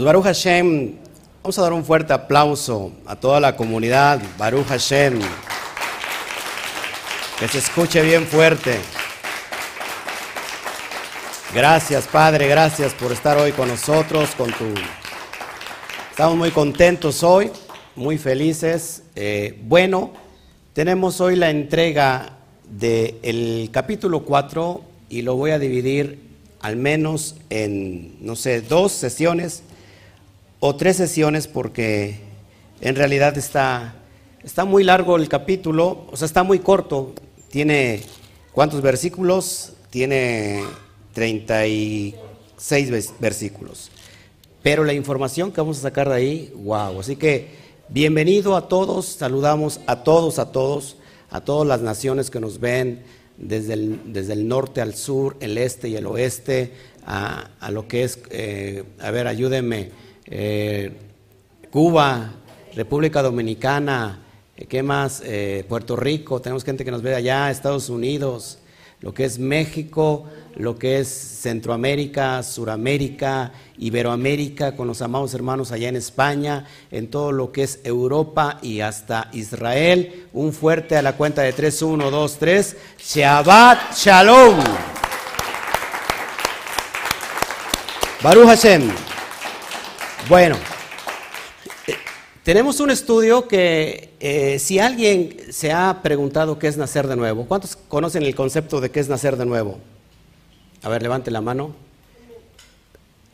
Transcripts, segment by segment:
Pues Baruch Hashem, vamos a dar un fuerte aplauso a toda la comunidad. Baruch Hashem. Que se escuche bien fuerte. Gracias, Padre, gracias por estar hoy con nosotros, con tu... Estamos muy contentos hoy, muy felices. Eh, bueno, tenemos hoy la entrega del capítulo 4 y lo voy a dividir al menos en, no sé, dos sesiones o tres sesiones porque en realidad está, está muy largo el capítulo, o sea, está muy corto. Tiene, ¿cuántos versículos? Tiene 36 versículos. Pero la información que vamos a sacar de ahí, wow. Así que bienvenido a todos, saludamos a todos, a todos, a todas las naciones que nos ven desde el, desde el norte al sur, el este y el oeste, a, lo que es, eh, a ver, ayúdenme, eh, Cuba, República Dominicana, eh, ¿qué más? Puerto Rico, tenemos gente que nos ve allá, Estados Unidos, lo que es México, lo que es Centroamérica, Suramérica, Iberoamérica, con los amados hermanos allá en España, en todo lo que es Europa y hasta Israel. Un fuerte a la cuenta de 3, 1, 2, 3. Shabbat Shalom. Baruch Hashem. Bueno, eh, tenemos un estudio que eh, si alguien se ha preguntado qué es nacer de nuevo, ¿cuántos conocen el concepto de qué es nacer de nuevo? A ver, levante la mano.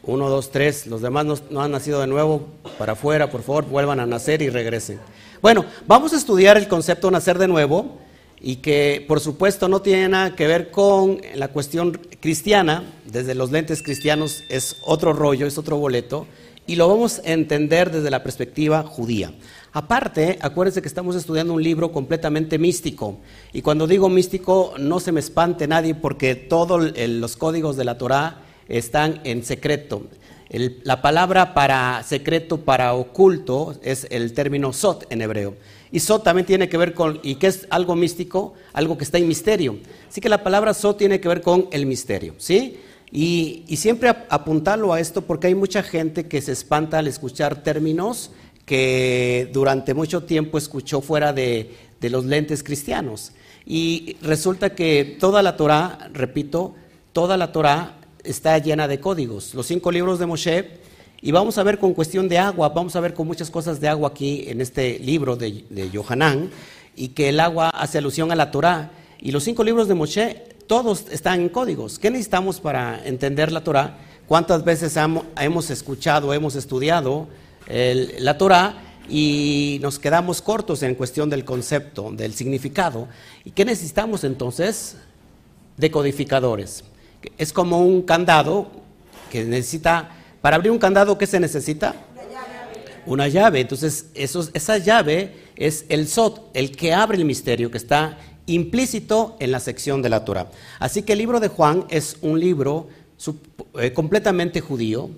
Uno, dos, tres. Los demás no, han nacido de nuevo. Para afuera, por favor, vuelvan a nacer y regresen. Bueno, vamos a estudiar el concepto nacer de nuevo y que por supuesto no tiene nada que ver con la cuestión cristiana. Desde los lentes cristianos es otro rollo, es otro boleto. Y lo vamos a entender desde la perspectiva judía. Aparte, acuérdense que estamos estudiando un libro completamente místico. Y cuando digo místico, no se me espante nadie porque todos los códigos de la Torah están en secreto. la palabra para secreto, para oculto, es el término sot en hebreo. Y sot también tiene que ver con, ¿y qué es algo místico? Algo que está en misterio. Así que la palabra sot tiene que ver con el misterio, ¿sí? Y, siempre apuntarlo a esto porque hay mucha gente que se espanta al escuchar términos que durante mucho tiempo escuchó fuera de, los lentes cristianos. Y resulta que toda la Torah, repito, toda la Torah está llena de códigos. Los cinco libros de Moshe, y vamos a ver con cuestión de agua, vamos a ver con muchas cosas de agua aquí en este libro de, de y que el agua hace alusión a la Torah. Y los cinco libros de Moshe, todos están en códigos. ¿Qué necesitamos para entender la Torah? ¿Cuántas veces hemos escuchado, hemos estudiado la Torah y nos quedamos cortos en cuestión del concepto, del significado. ¿Y qué necesitamos entonces? Decodificadores. Es como un candado que necesita, para abrir un candado, ¿qué se necesita? Una llave. Entonces, esa llave es el Sot, el que abre el misterio que está implícito en la sección de la Torah. Así que el libro de Juan es un libro eh, completamente judío,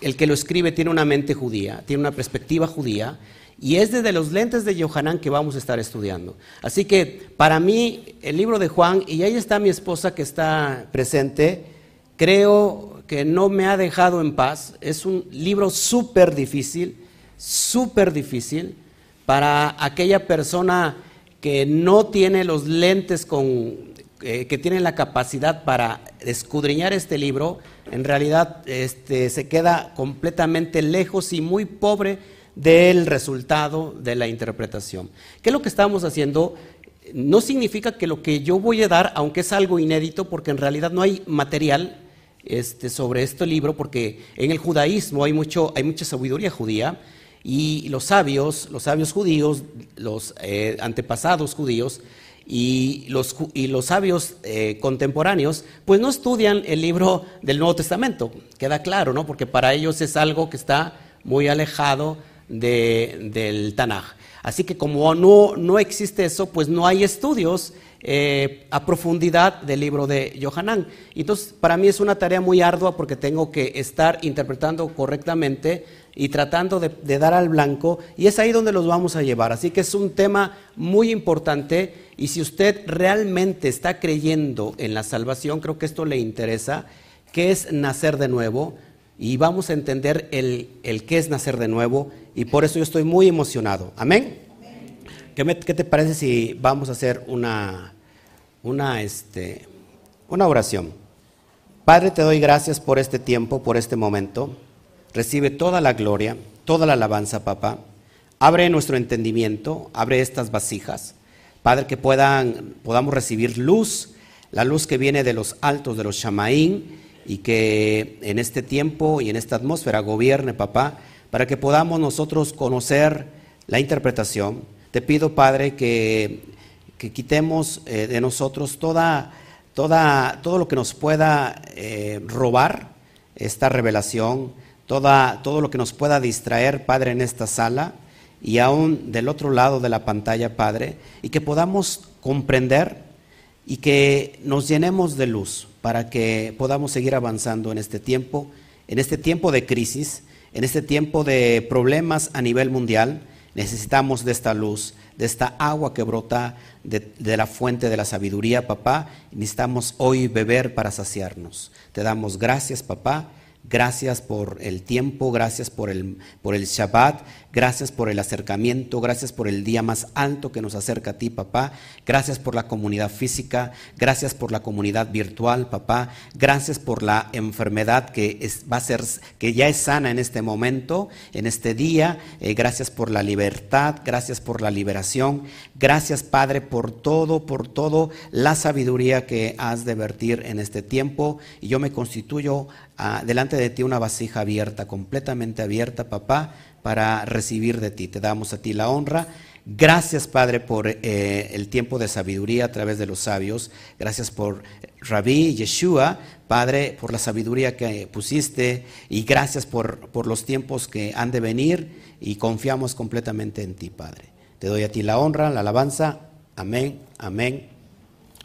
el que lo escribe tiene una mente judía, tiene una perspectiva judía, y es desde los lentes de Yohanan que vamos a estar estudiando. Así que para mí, el libro de Juan, y ahí está mi esposa que está presente, creo que no me ha dejado en paz. Es un libro súper difícil, súper difícil para aquella persona que no tiene los lentes con eh, que tienen la capacidad para escudriñar este libro, en realidad este, se queda completamente lejos y muy pobre del resultado de la interpretación. ¿Qué es lo que estamos haciendo? No significa que lo que yo voy a dar, aunque es algo inédito, porque en realidad no hay material este, sobre este libro, porque en el judaísmo hay, mucho, hay mucha sabiduría judía, y los sabios, los sabios judíos, los eh, antepasados judíos, y los, y los sabios eh, contemporáneos, pues no estudian el libro del Nuevo Testamento, queda claro, ¿no? Porque para ellos es algo que está muy alejado del Tanaj. Así que como no, no existe eso, pues no hay estudios eh, a profundidad del libro de Yohanan. Entonces, para mí es una tarea muy ardua porque tengo que estar interpretando correctamente y tratando de, dar al blanco, y es ahí donde los vamos a llevar. Así que es un tema muy importante, y si usted realmente está creyendo en la salvación, creo que esto le interesa, que es nacer de nuevo, y vamos a entender el, el qué es nacer de nuevo y por eso yo estoy muy emocionado. Amén. ¿Qué, te parece si vamos a hacer una, una, este, una oración? Padre, te doy gracias por este tiempo, por este momento. Recibe toda la gloria, toda la alabanza, papá. Abre nuestro entendimiento, abre estas vasijas. Padre, que puedan, podamos recibir luz, la luz que viene de los altos, de los Shamaín, y que en este tiempo y en esta atmósfera gobierne, papá, para que podamos nosotros conocer la interpretación. Te pido, Padre, que, quitemos eh, de nosotros toda, toda, todo lo que nos pueda eh, robar esta revelación, toda, todo lo que nos pueda distraer, Padre, en esta sala y aún del otro lado de la pantalla, Padre, y que podamos comprender y que nos llenemos de luz para que podamos seguir avanzando en este tiempo, en este tiempo de crisis, en este tiempo de problemas a nivel mundial. Necesitamos de esta luz, de esta agua que brota de, de, la fuente de la sabiduría, papá. Necesitamos hoy beber para saciarnos. Te damos gracias, papá. Gracias por el tiempo, gracias por el, por el Shabbat, gracias por el acercamiento, gracias por el día más alto que nos acerca a ti, papá. Gracias por la comunidad física, gracias por la comunidad virtual, papá. Gracias por la enfermedad que va a ser, que ya es sana en este momento, en este día. Eh, gracias por la libertad, gracias por la liberación. Gracias, Padre, por todo, por todo la sabiduría que has de vertir en este tiempo. Y yo me constituyo ah, delante de ti una vasija abierta, completamente abierta, papá, para recibir de ti. Te damos a ti la honra. Gracias, Padre, por eh, el tiempo de sabiduría a través de los sabios. Gracias por Rabí Yeshua, Padre, por la sabiduría que pusiste. Y gracias por, por los tiempos que han de venir. Y confiamos completamente en ti, Padre. Te doy a ti la honra, la alabanza. Amén, amén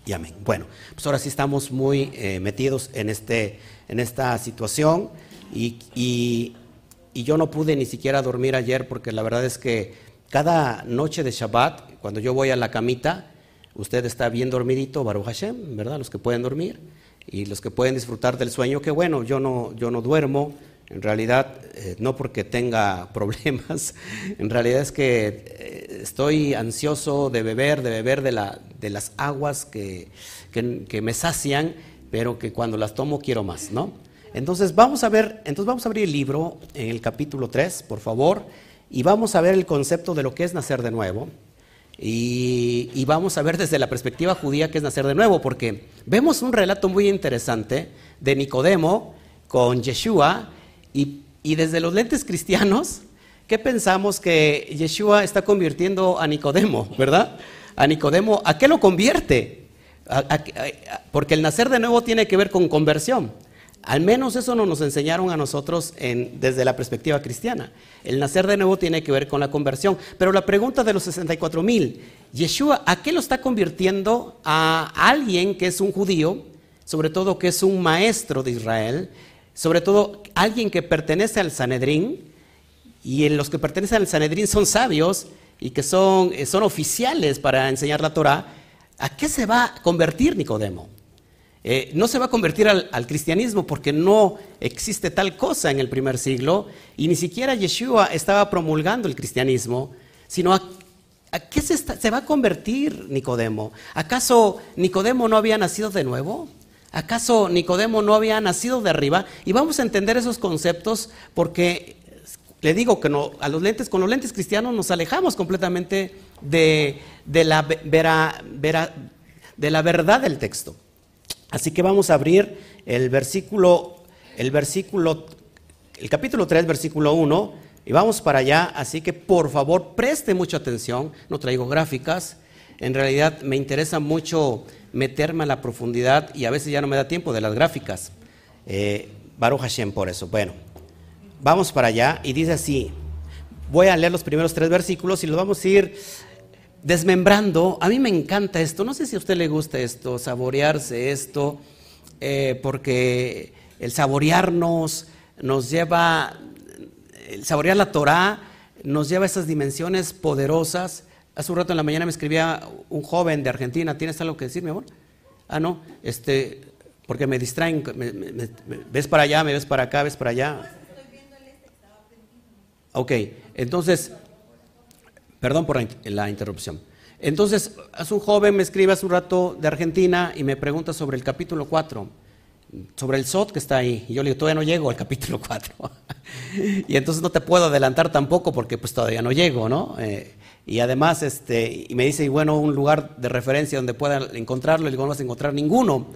y amén. Bueno, pues ahora sí estamos muy eh, metidos en, este, en esta situación. y, y y yo no pude ni siquiera dormir ayer porque la verdad es que cada noche de Shabbat, cuando yo voy a la camita, usted está bien dormidito, Baruch Hashem, ¿verdad? Los que pueden dormir y los que pueden disfrutar del sueño, que bueno, yo no, yo no duermo, en realidad eh, no porque tenga problemas, en realidad es que eh, estoy ansioso de beber, de beber de, la, de las aguas que, que, que me sacian, pero que cuando las tomo quiero más, ¿no? Entonces vamos a ver, entonces vamos a abrir el libro en el capítulo 3, por favor, y vamos a ver el concepto de lo que es nacer de nuevo. Y, vamos a ver desde la perspectiva judía qué es nacer de nuevo, porque vemos un relato muy interesante de Nicodemo con Yeshua, y, y desde los lentes cristianos, ¿qué pensamos que Yeshua está convirtiendo a Nicodemo, verdad? A Nicodemo, ¿a qué lo convierte? porque el nacer de nuevo tiene que ver con conversión. Al menos eso no nos enseñaron a nosotros desde la perspectiva cristiana. El nacer de nuevo tiene que ver con la conversión. Pero la pregunta de los 64 mil, Yeshua, ¿a qué lo está convirtiendo a alguien que es un judío, sobre todo que es un maestro de Israel, sobre todo alguien que pertenece al Sanedrín, y en los que pertenecen al Sanedrín son sabios y que son, son oficiales para enseñar la Torah, ¿a qué se va a convertir Nicodemo? Eh, no se va a convertir al, cristianismo porque no existe tal cosa en el primer siglo y ni siquiera Yeshua estaba promulgando el cristianismo, sino a, qué se, va a convertir Nicodemo. ¿Acaso Nicodemo no había nacido de nuevo? ¿Acaso Nicodemo no había nacido de arriba? Y vamos a entender esos conceptos porque le digo que a los lentes, con los lentes cristianos nos alejamos completamente de la verdad del texto. Así que vamos a abrir el versículo, el versículo, el capítulo 3, versículo 1, y vamos para allá. Así que por favor preste mucha atención. No traigo gráficas. En realidad me interesa mucho meterme a la profundidad y a veces ya no me da tiempo de las gráficas. Eh, Baruch Hashem por eso. Bueno, vamos para allá y dice así. Voy a leer los primeros tres versículos y los vamos a ir desmembrando. A mí me encanta esto, no sé si a usted le gusta esto, saborearse esto, eh, porque el saborearnos nos lleva, el saborear la Torah nos lleva a esas dimensiones poderosas. Hace un rato en la mañana me escribía un joven de Argentina, ¿tienes algo que decir, mi amor? Ah, no, este, Porque me distraen, ves para allá, me ves para acá, ves para allá. Ok, entonces, perdón por la interrupción. Entonces, hace un joven me escribe hace un rato de Argentina y me pregunta sobre el capítulo 4, sobre el SOT que está ahí. Yo le digo, todavía no llego al capítulo 4. y entonces no te puedo adelantar tampoco porque pues todavía no llego, ¿no? Eh, y además, este, y me dice, y bueno, un lugar de referencia donde pueda encontrarlo, y digo, no vas a encontrar ninguno,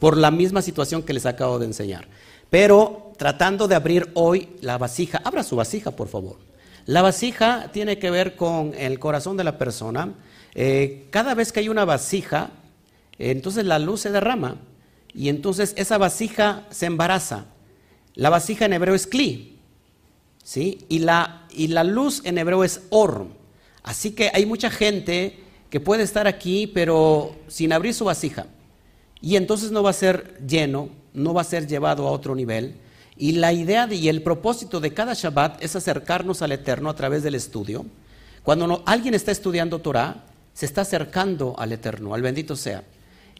por la misma situación que les acabo de enseñar. Pero tratando de abrir hoy la vasija, abra su vasija, por favor. La vasija tiene que ver con el corazón de la persona, eh, cada vez que hay una vasija, entonces la luz se derrama y entonces esa vasija se embaraza. La vasija en hebreo es kli, ¿sí? Y la, y la luz en hebreo es or. Así que hay mucha gente que puede estar aquí, pero sin abrir su vasija. Y entonces no va a ser lleno, no va a ser llevado a otro nivel. Y la idea y el propósito de cada Shabbat es acercarnos al Eterno a través del estudio. Cuando alguien está estudiando Torah, se está acercando al Eterno, al bendito sea.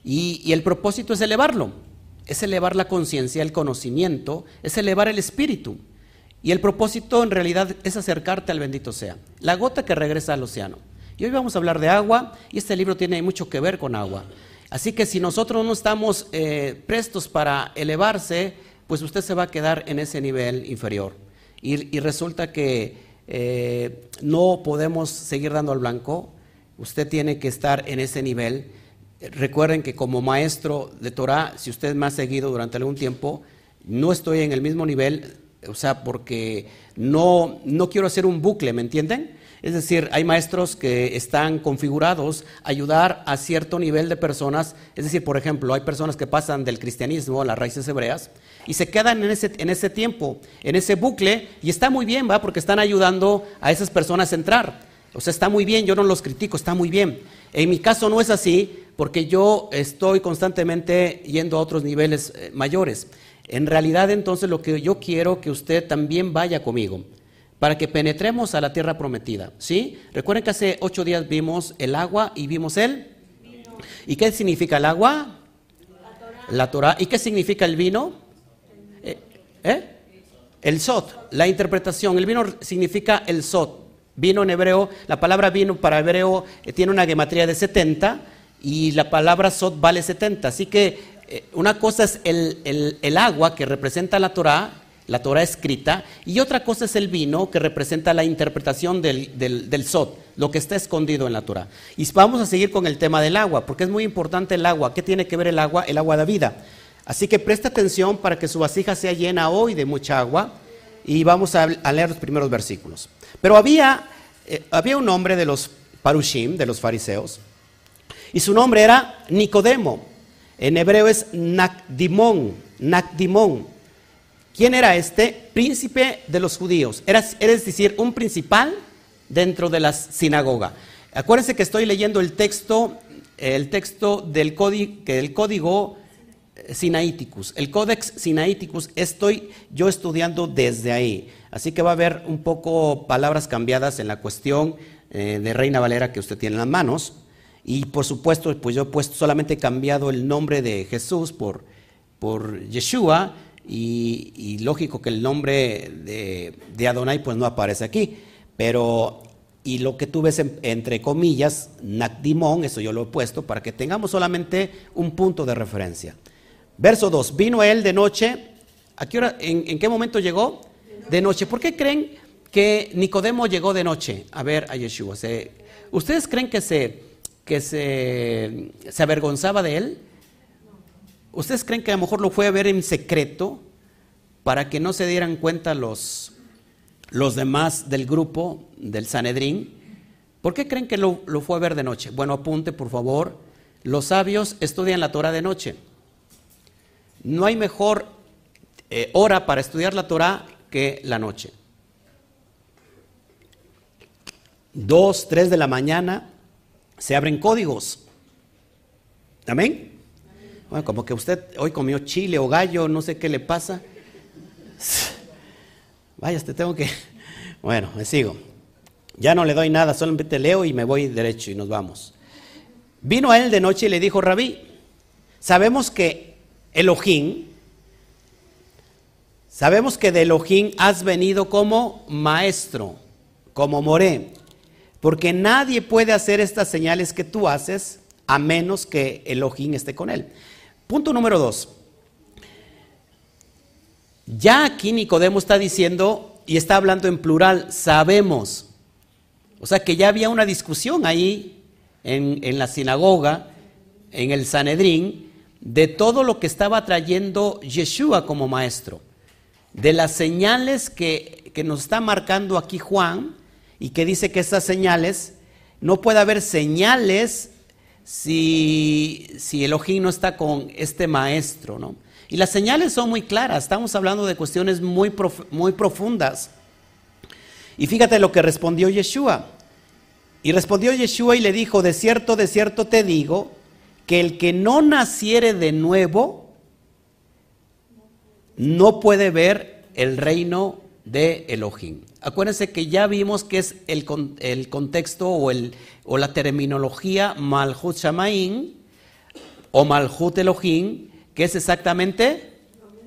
Y, el propósito es elevarlo, es elevar la conciencia, el conocimiento, es elevar el espíritu. Y el propósito en realidad es acercarte al bendito sea, la gota que regresa al océano. Y hoy vamos a hablar de agua y este libro tiene mucho que ver con agua. Así que si nosotros no estamos eh, prestos para elevarse, pues usted se va a quedar en ese nivel inferior. Y, resulta que eh, no podemos seguir dando al blanco, Usted tiene que estar en ese nivel. Recuerden que como maestro de Torah, si usted me ha seguido durante algún tiempo, no estoy en el mismo nivel, o sea, porque no, no quiero hacer un bucle, ¿me entienden? Es decir, hay maestros que están configurados a ayudar a cierto nivel de personas. Es decir, por ejemplo, hay personas que pasan del cristianismo a las raíces hebreas y se quedan en ese, en ese tiempo, en ese bucle, y está muy bien, ¿va? Porque están ayudando a esas personas a entrar. O sea, está muy bien, yo no los critico, está muy bien. En mi caso no es así porque yo estoy constantemente yendo a otros niveles eh, mayores. En realidad entonces lo que yo quiero que usted también vaya conmigo para que penetremos a la tierra prometida. ¿Sí? Recuerden que hace ocho días vimos el agua y vimos el... ¿Y qué significa el agua? La Torah. ¿Y qué significa el vino? ¿Eh? ¿Eh? El sot, la interpretación. El vino significa el sot. Vino en hebreo, la palabra vino para hebreo eh, tiene una gematría de 70 y la palabra sot vale 70. Así que eh, una cosa es el, agua que representa la Torah, la Torah escrita, y otra cosa es el vino que representa la interpretación del, del, sot, lo que está escondido en la Torah. Y vamos a seguir con el tema del agua, porque es muy importante el agua. ¿Qué tiene que ver el agua? El agua da vida. Así que presta atención para que su vasija sea llena hoy de mucha agua y vamos a, leer los primeros versículos. Pero había, eh, había un hombre de los parushim, de los fariseos, y su nombre era Nicodemo. En hebreo es Nakdimón, Nakdimón. ¿Quién era este? Príncipe de los judíos. Era, es decir, un principal dentro de la sinagoga. Acuérdense que estoy leyendo el texto, el texto del, código, del código Sinaiticus. El Codex Sinaiticus estoy yo estudiando desde ahí. Así que va a haber un poco palabras cambiadas en la cuestión eh, de Reina Valera que usted tiene en las manos. Y por supuesto, pues yo he puesto, solamente cambiado el nombre de Jesús por, por Yeshua. Y, lógico que el nombre de, Adonai pues no aparece aquí. Pero, y lo que tú ves entre comillas, Nakdimon, eso yo lo he puesto para que tengamos solamente un punto de referencia. Verso 2, vino él de noche. ¿A qué hora, en, qué momento llegó? De noche. ¿Por qué creen que Nicodemo llegó de noche a ver a Yeshua? ¿Ustedes creen que se, que se avergonzaba de él? ¿Ustedes creen que a lo mejor lo fue a ver en secreto para que no se dieran cuenta los, los demás del grupo del Sanedrín? ¿Por qué creen que lo, lo, fue a ver de noche? Bueno, apunte por favor. Los sabios estudian la Torah de noche. No hay mejor eh, hora para estudiar la Torah que la noche. Dos, tres de la mañana se abren códigos. Amén. Bueno, como que usted hoy comió chile o gallo, no sé qué le pasa. Vaya, te tengo que. Bueno, me sigo. Ya no le doy nada, solamente leo y me voy derecho y nos vamos. Vino a él de noche y le dijo, Rabí, sabemos que Elohim, sabemos que de Elohim has venido como maestro, como moré, porque nadie puede hacer estas señales que tú haces a menos que Elohim esté con él. Punto número dos. Ya aquí Nicodemo está diciendo y está hablando en plural, sabemos. O sea que ya había una discusión ahí en, en la sinagoga, en el Sanedrín, de todo lo que estaba trayendo Yeshua como maestro, de las señales que, que nos está marcando aquí Juan y que dice que estas señales, no puede haber señales si, si Elohim no está con este maestro, ¿no? Y las señales son muy claras, estamos hablando de cuestiones muy, muy profundas. Y fíjate lo que respondió Yeshua. Y respondió Yeshua y le dijo, de cierto, de cierto te digo, que el que no naciere de nuevo, no puede ver el reino de Elohim. Acuérdense que ya vimos que es el, el contexto o, el, o la terminología Malhut Shamaim o Malhut Elohim que es exactamente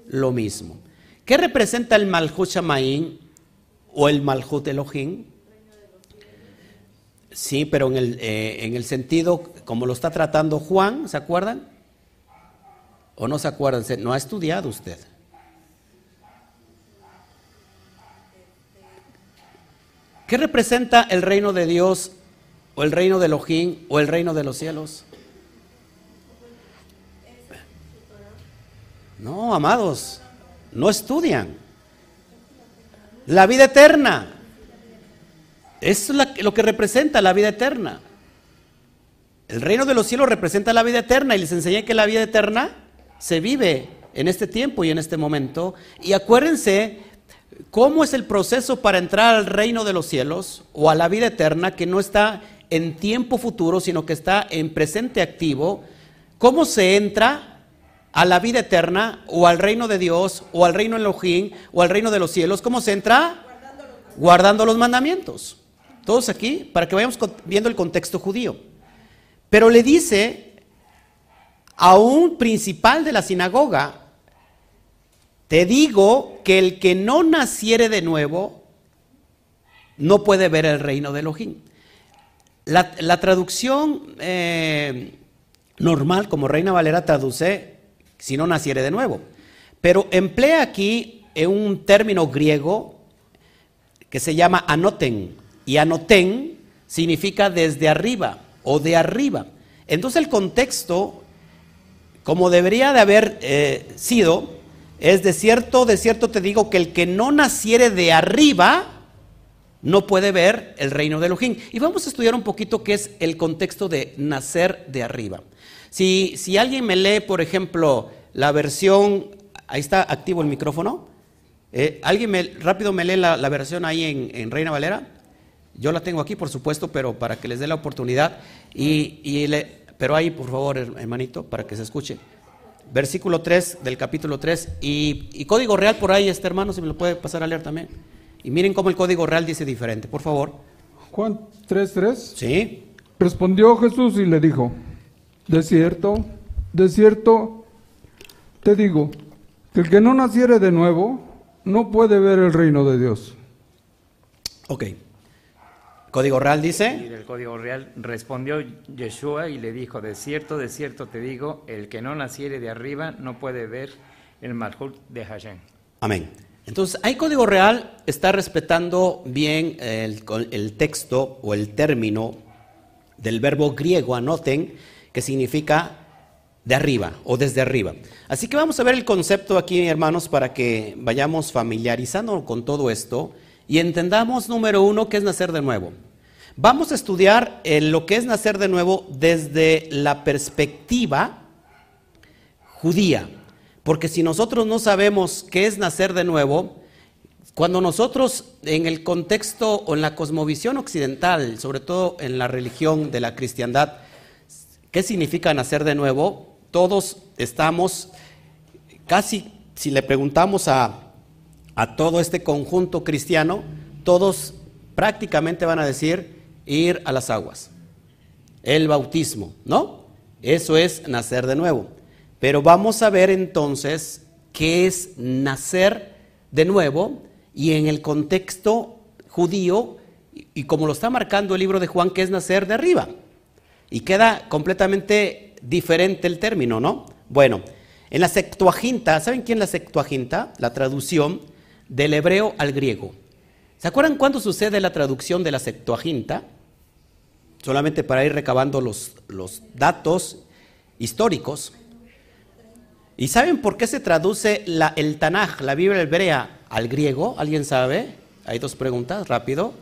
lo mismo. ¿Qué representa el Malhut Shamaim o el Malhut Elohim? Sí, pero en el, eh, en el sentido como lo está tratando Juan, ¿se acuerdan? ¿O no se acuerdan? No ha estudiado usted. ¿Qué representa el reino de Dios o el reino de Elohim o el reino de los cielos? No, amados, no estudian. La vida eterna. Es lo que representa la vida eterna. El reino de los cielos representa la vida eterna y les enseñé que la vida eterna se vive en este tiempo y en este momento. Y acuérdense cómo es el proceso para entrar al reino de los cielos o a la vida eterna que no está en tiempo futuro, sino que está en presente activo. ¿Cómo se entra? a la vida eterna o al reino de Dios o al reino Elohim o al reino de los cielos. ¿Cómo se entra? Guardando los mandamientos. Todos aquí, para que vayamos viendo el contexto judío. Pero le dice a un principal de la sinagoga, te digo que el que no naciere de nuevo no puede ver el reino de Elohim. La, traducción eh, normal, como Reina Valera traduce, si no naciere de nuevo. Pero emplea aquí un término griego que se llama anoten. Y anoten significa desde arriba o de arriba. Entonces el contexto, como debería de haber eh, sido, es de cierto, de cierto te digo que el que no naciere de arriba no puede ver el reino de Elohim. Y vamos a estudiar un poquito qué es el contexto de nacer de arriba. Si, alguien me lee, por ejemplo, la versión, ahí está activo el micrófono, eh, alguien me, rápido me lee la, versión ahí en, Reina Valera, yo la tengo aquí, por supuesto, pero para que les dé la oportunidad, y, pero ahí, por favor, hermanito, para que se escuche. Versículo 3 del capítulo 3, y, y código real por ahí, este hermano, si me lo puede pasar a leer también. Y miren cómo el código real dice diferente, por favor. Juan 3.3. Sí. Respondió Jesús y le dijo, de cierto, de cierto, te digo, que el que no naciere de nuevo no puede ver el reino de Dios. Ok. Código real dice. Y el código real respondió Yeshua y le dijo, de cierto, de cierto te digo, el que no naciere de arriba no puede ver el Malhut de Hashem. Amén. Entonces, hay código real, está respetando bien el, el texto o el término del verbo griego, anoten, que significa de arriba o desde arriba. Así que vamos a ver el concepto aquí, hermanos, para que vayamos familiarizando con todo esto y entendamos, número uno, qué es nacer de nuevo. Vamos a estudiar lo que es nacer de nuevo desde la perspectiva judía, porque si nosotros no sabemos qué es nacer de nuevo, cuando nosotros en el contexto o en la cosmovisión occidental, sobre todo en la religión de la cristiandad, ¿Qué significa nacer de nuevo? Todos estamos, casi si le preguntamos a, todo este conjunto cristiano, todos prácticamente van a decir ir a las aguas, el bautismo, ¿no? Eso es nacer de nuevo. Pero vamos a ver entonces qué es nacer de nuevo y en el contexto judío, y como lo está marcando el libro de Juan, que es nacer de arriba. Y queda completamente diferente el término, ¿no? Bueno, en la Septuaginta, ¿saben quién es la Septuaginta? La traducción del hebreo al griego. ¿Se acuerdan cuándo sucede la traducción de la Septuaginta? Solamente para ir recabando los, los datos históricos. ¿Y saben por qué se traduce el Tanaj, la Biblia hebrea, al griego? ¿Alguien sabe? Hay dos preguntas, rápido.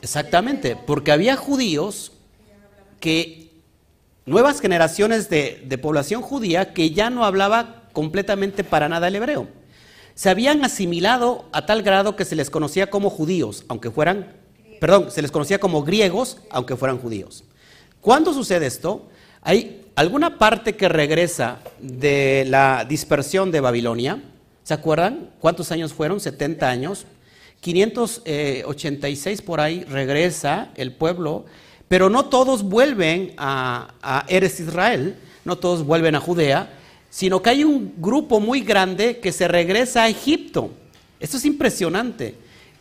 Exactamente, porque había judíos que, nuevas generaciones de, de población judía que ya no hablaba completamente para nada el hebreo. Se habían asimilado a tal grado que se les conocía como judíos, aunque fueran, perdón, se les conocía como griegos, aunque fueran judíos. ¿Cuándo sucede esto? Hay alguna parte que regresa de la dispersión de Babilonia. ¿Se acuerdan? ¿Cuántos años fueron? 70 años. 586 por ahí regresa el pueblo, pero no todos vuelven a, a Eres Israel, no todos vuelven a Judea, sino que hay un grupo muy grande que se regresa a Egipto. Esto es impresionante.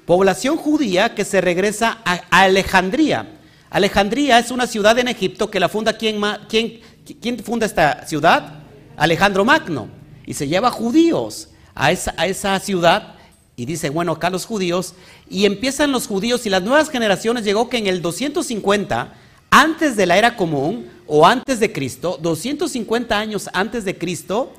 Población judía que se regresa a Alejandría. Alejandría es una ciudad en Egipto que la funda quién, quién, quién funda esta ciudad? Alejandro Magno. Y se lleva judíos a esa, a esa ciudad y dice, bueno, acá los judíos, y empiezan los judíos y las nuevas generaciones llegó que en el 250, antes de la era común o antes de Cristo, 250 años antes de Cristo,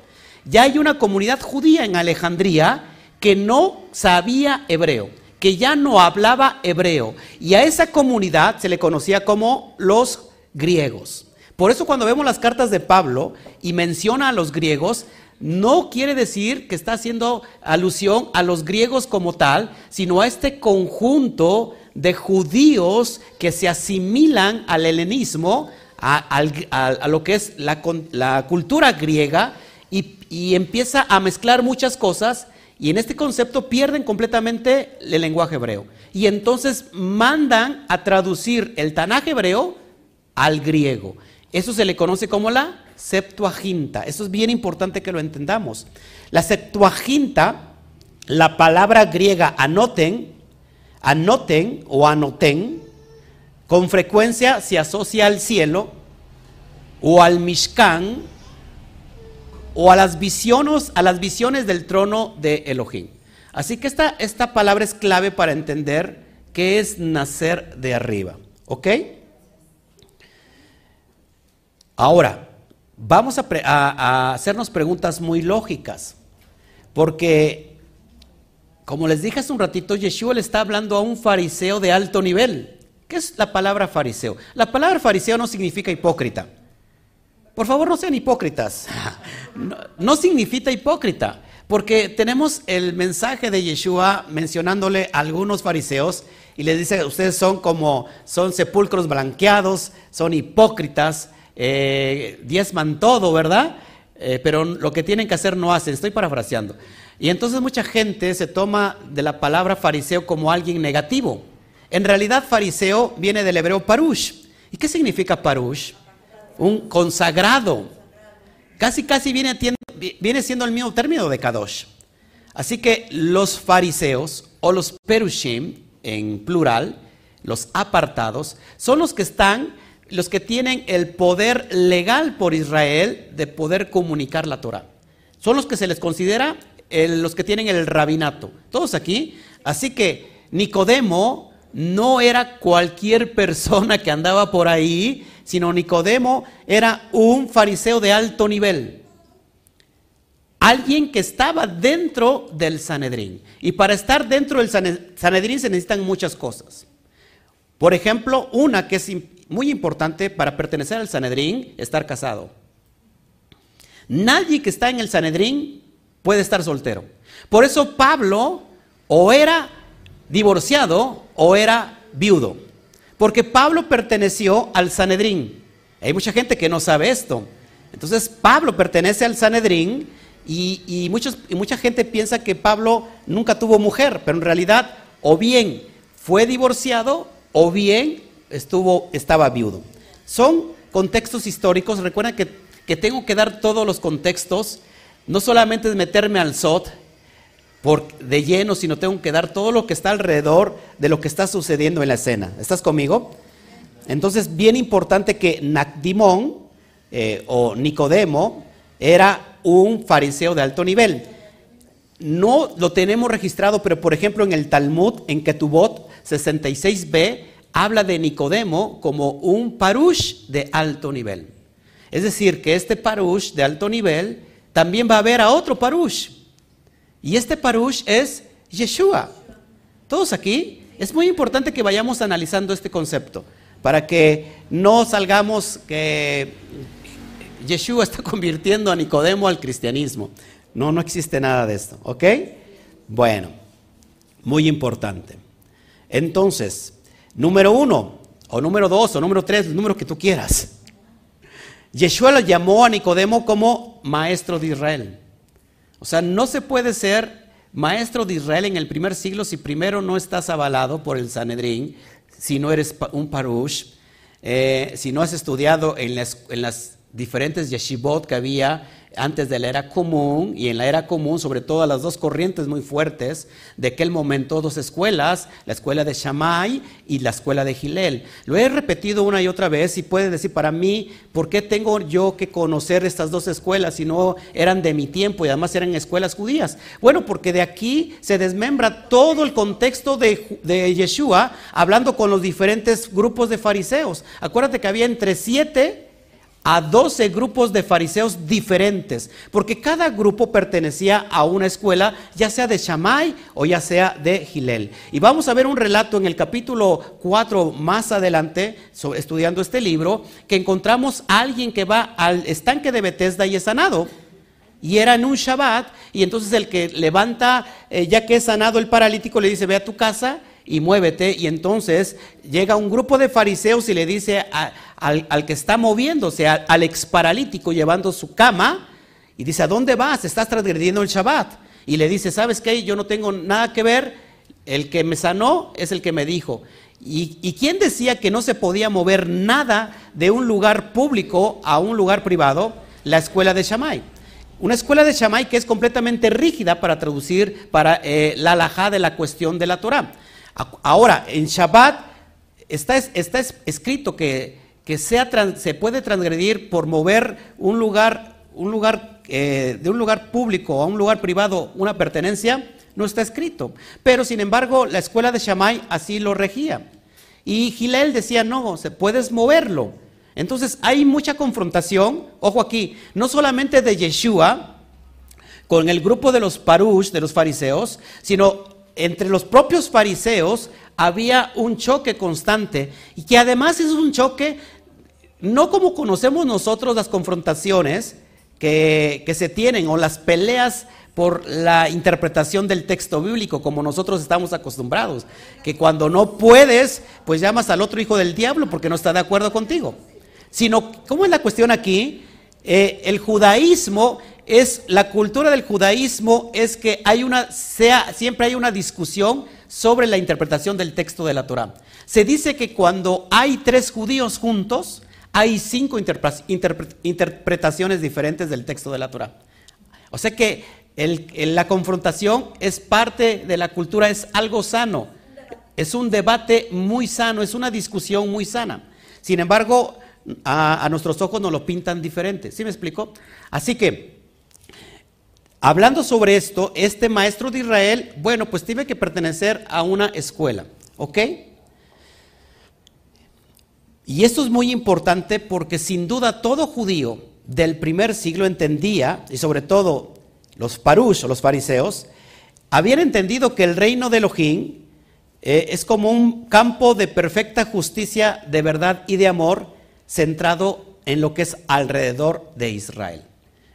ya hay una comunidad judía en Alejandría que no sabía hebreo que ya no hablaba hebreo. Y a esa comunidad se le conocía como los griegos. Por eso cuando vemos las cartas de Pablo y menciona a los griegos, no quiere decir que está haciendo alusión a los griegos como tal, sino a este conjunto de judíos que se asimilan al helenismo, a, lo que es la, cultura griega, y, y empieza a mezclar muchas cosas y en este concepto pierden completamente el lenguaje hebreo. Y entonces mandan a traducir el Tanaj hebreo al griego. Eso se le conoce como la Septuaginta. Eso es bien importante que lo entendamos. La Septuaginta, la palabra griega anoten, anoten o anoten, con frecuencia se asocia al cielo o al Mishkan o a las visiones, a las visiones del trono de Elohim. Así que esta, esta palabra es clave para entender qué es nacer de arriba. ¿Ok? Ahora, vamos a, a, hacernos preguntas muy lógicas, porque, como les dije hace un ratito, Yeshua le está hablando a un fariseo de alto nivel. ¿Qué es la palabra fariseo? La palabra fariseo no significa hipócrita. Por favor, no sean hipócritas. No, significa hipócrita, porque tenemos el mensaje de Yeshua mencionándole a algunos fariseos y les dice, ustedes son como, son sepulcros blanqueados, son hipócritas, eh, diezman todo, ¿verdad? Eh, pero lo que tienen que hacer no hacen. Estoy parafraseando. Y entonces mucha gente se toma de la palabra fariseo como alguien negativo. En realidad fariseo viene del hebreo parush. ¿Y qué significa parush? un consagrado. Casi, casi viene, viene siendo el mismo término de Kadosh. Así que los fariseos o los perushim, en plural, los apartados, son los que están, los que tienen el poder legal por Israel de poder comunicar la Torah. Son los que se les considera los que tienen el rabinato. Todos aquí. Así que Nicodemo no era cualquier persona que andaba por ahí sino Nicodemo era un fariseo de alto nivel. Alguien que estaba dentro del Sanedrín. Y para estar dentro del Sanedrín se necesitan muchas cosas. Por ejemplo, una que es muy importante para pertenecer al Sanedrín, estar casado. Nadie que está en el Sanedrín puede estar soltero. Por eso Pablo o era divorciado o era viudo. Porque Pablo perteneció al Sanedrín. Hay mucha gente que no sabe esto. Entonces Pablo pertenece al Sanedrín y, muchos, y mucha gente piensa que Pablo nunca tuvo mujer, pero en realidad o bien fue divorciado o bien estuvo, estaba viudo. Son contextos históricos. Recuerden que, que tengo que dar todos los contextos. No solamente meterme al SOT por, de lleno, sino tengo que dar todo lo que está alrededor de lo que está sucediendo en la escena. ¿Estás conmigo? Entonces, bien importante que Nacdimón eh, o Nicodemo era un fariseo de alto nivel. No lo tenemos registrado, pero por ejemplo en el Talmud, en Ketubot 66b, habla de Nicodemo como un parush de alto nivel. Es decir, que este parush de alto nivel también va a ver a otro parush. Y este parush es Yeshua. Todos aquí, es muy importante que vayamos analizando este concepto para que no salgamos que Yeshua está convirtiendo a Nicodemo al cristianismo. No, no existe nada de esto, ¿ok? Bueno, muy importante. Entonces, número uno, o número dos, o número tres, el número que tú quieras. Yeshua lo llamó a Nicodemo como maestro de Israel. O sea, no se puede ser maestro de Israel en el primer siglo si primero no estás avalado por el Sanedrín, si no eres un parush, eh, si no has estudiado en en las diferentes yeshivot que había antes de la era común y en la era común, sobre todo las dos corrientes muy fuertes de aquel momento, dos escuelas, la escuela de Shammai y la escuela de Gilel. Lo he repetido una y otra vez y puede decir para mí, ¿por qué tengo yo que conocer estas dos escuelas si no eran de mi tiempo y además eran escuelas judías? Bueno, porque de aquí se desmembra todo el contexto de, de Yeshua hablando con los diferentes grupos de fariseos. Acuérdate que había entre siete a 12 grupos de fariseos diferentes, porque cada grupo pertenecía a una escuela, ya sea de Shammai o ya sea de Gilel. Y vamos a ver un relato en el capítulo 4 más adelante, estudiando este libro, que encontramos a alguien que va al estanque de Bethesda y es sanado. Y era en un Shabbat, y entonces el que levanta, eh, ya que es sanado el paralítico, le dice, ve a tu casa y muévete. Y entonces llega un grupo de fariseos y le dice al, que está moviéndose, al, ex paralítico llevando su cama, y dice, ¿a dónde vas? Estás transgrediendo el Shabbat. Y le dice, ¿sabes qué? Yo no tengo nada que ver, el que me sanó es el que me dijo. ¿Y, ¿Y, quién decía que no se podía mover nada de un lugar público a un lugar privado? La escuela de Shammai. Una escuela de Shammai que es completamente rígida para traducir para eh, la alajá de la cuestión de la Torah. Ahora, en Shabbat está, está escrito que, que sea, se puede transgredir por mover un lugar, un lugar eh, de un lugar público a un lugar privado una pertenencia, no está escrito. Pero sin embargo, la escuela de Shammai así lo regía. Y Gilel decía, no, se puedes moverlo. Entonces hay mucha confrontación, ojo aquí, no solamente de Yeshua con el grupo de los parush, de los fariseos, sino entre los propios fariseos había un choque constante y que además es un choque no como conocemos nosotros las confrontaciones que, se tienen o las peleas por la interpretación del texto bíblico, como nosotros estamos acostumbrados, que cuando no puedes, pues llamas al otro hijo del diablo porque no está de acuerdo contigo. Sino, ¿cómo es la cuestión aquí? Eh, el judaísmo es la cultura del judaísmo es que hay una sea siempre hay una discusión sobre la interpretación del texto de la Torah. Se dice que cuando hay tres judíos juntos hay cinco interpretaciones diferentes del texto de la Torah. O sea que la confrontación es parte de la cultura, es algo sano, es un debate muy sano, es una discusión muy sana. Sin embargo, a, a nuestros ojos nos lo pintan diferente. ¿Sí me explico? Así que Hablando sobre esto, este maestro de Israel, bueno, pues tiene que pertenecer a una escuela, ¿ok? Y esto es muy importante porque sin duda todo judío del primer siglo entendía, y sobre todo los parush o los fariseos, habían entendido que el reino de Elohim eh, es como un campo de perfecta justicia, de verdad y de amor, centrado en lo que es alrededor de Israel.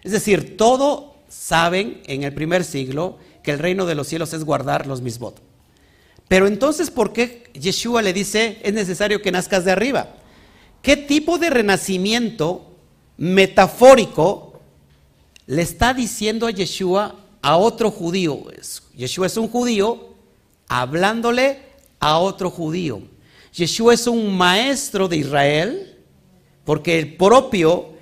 Es decir, todo saben en el primer siglo que el reino de los cielos es guardar los misbot. Pero entonces, ¿por qué Yeshua le dice es necesario que nazcas de arriba? ¿Qué tipo de renacimiento metafórico le está diciendo a Yeshua a otro judío? Yeshua es un judío hablándole a otro judío. Yeshua es un maestro de Israel porque el propio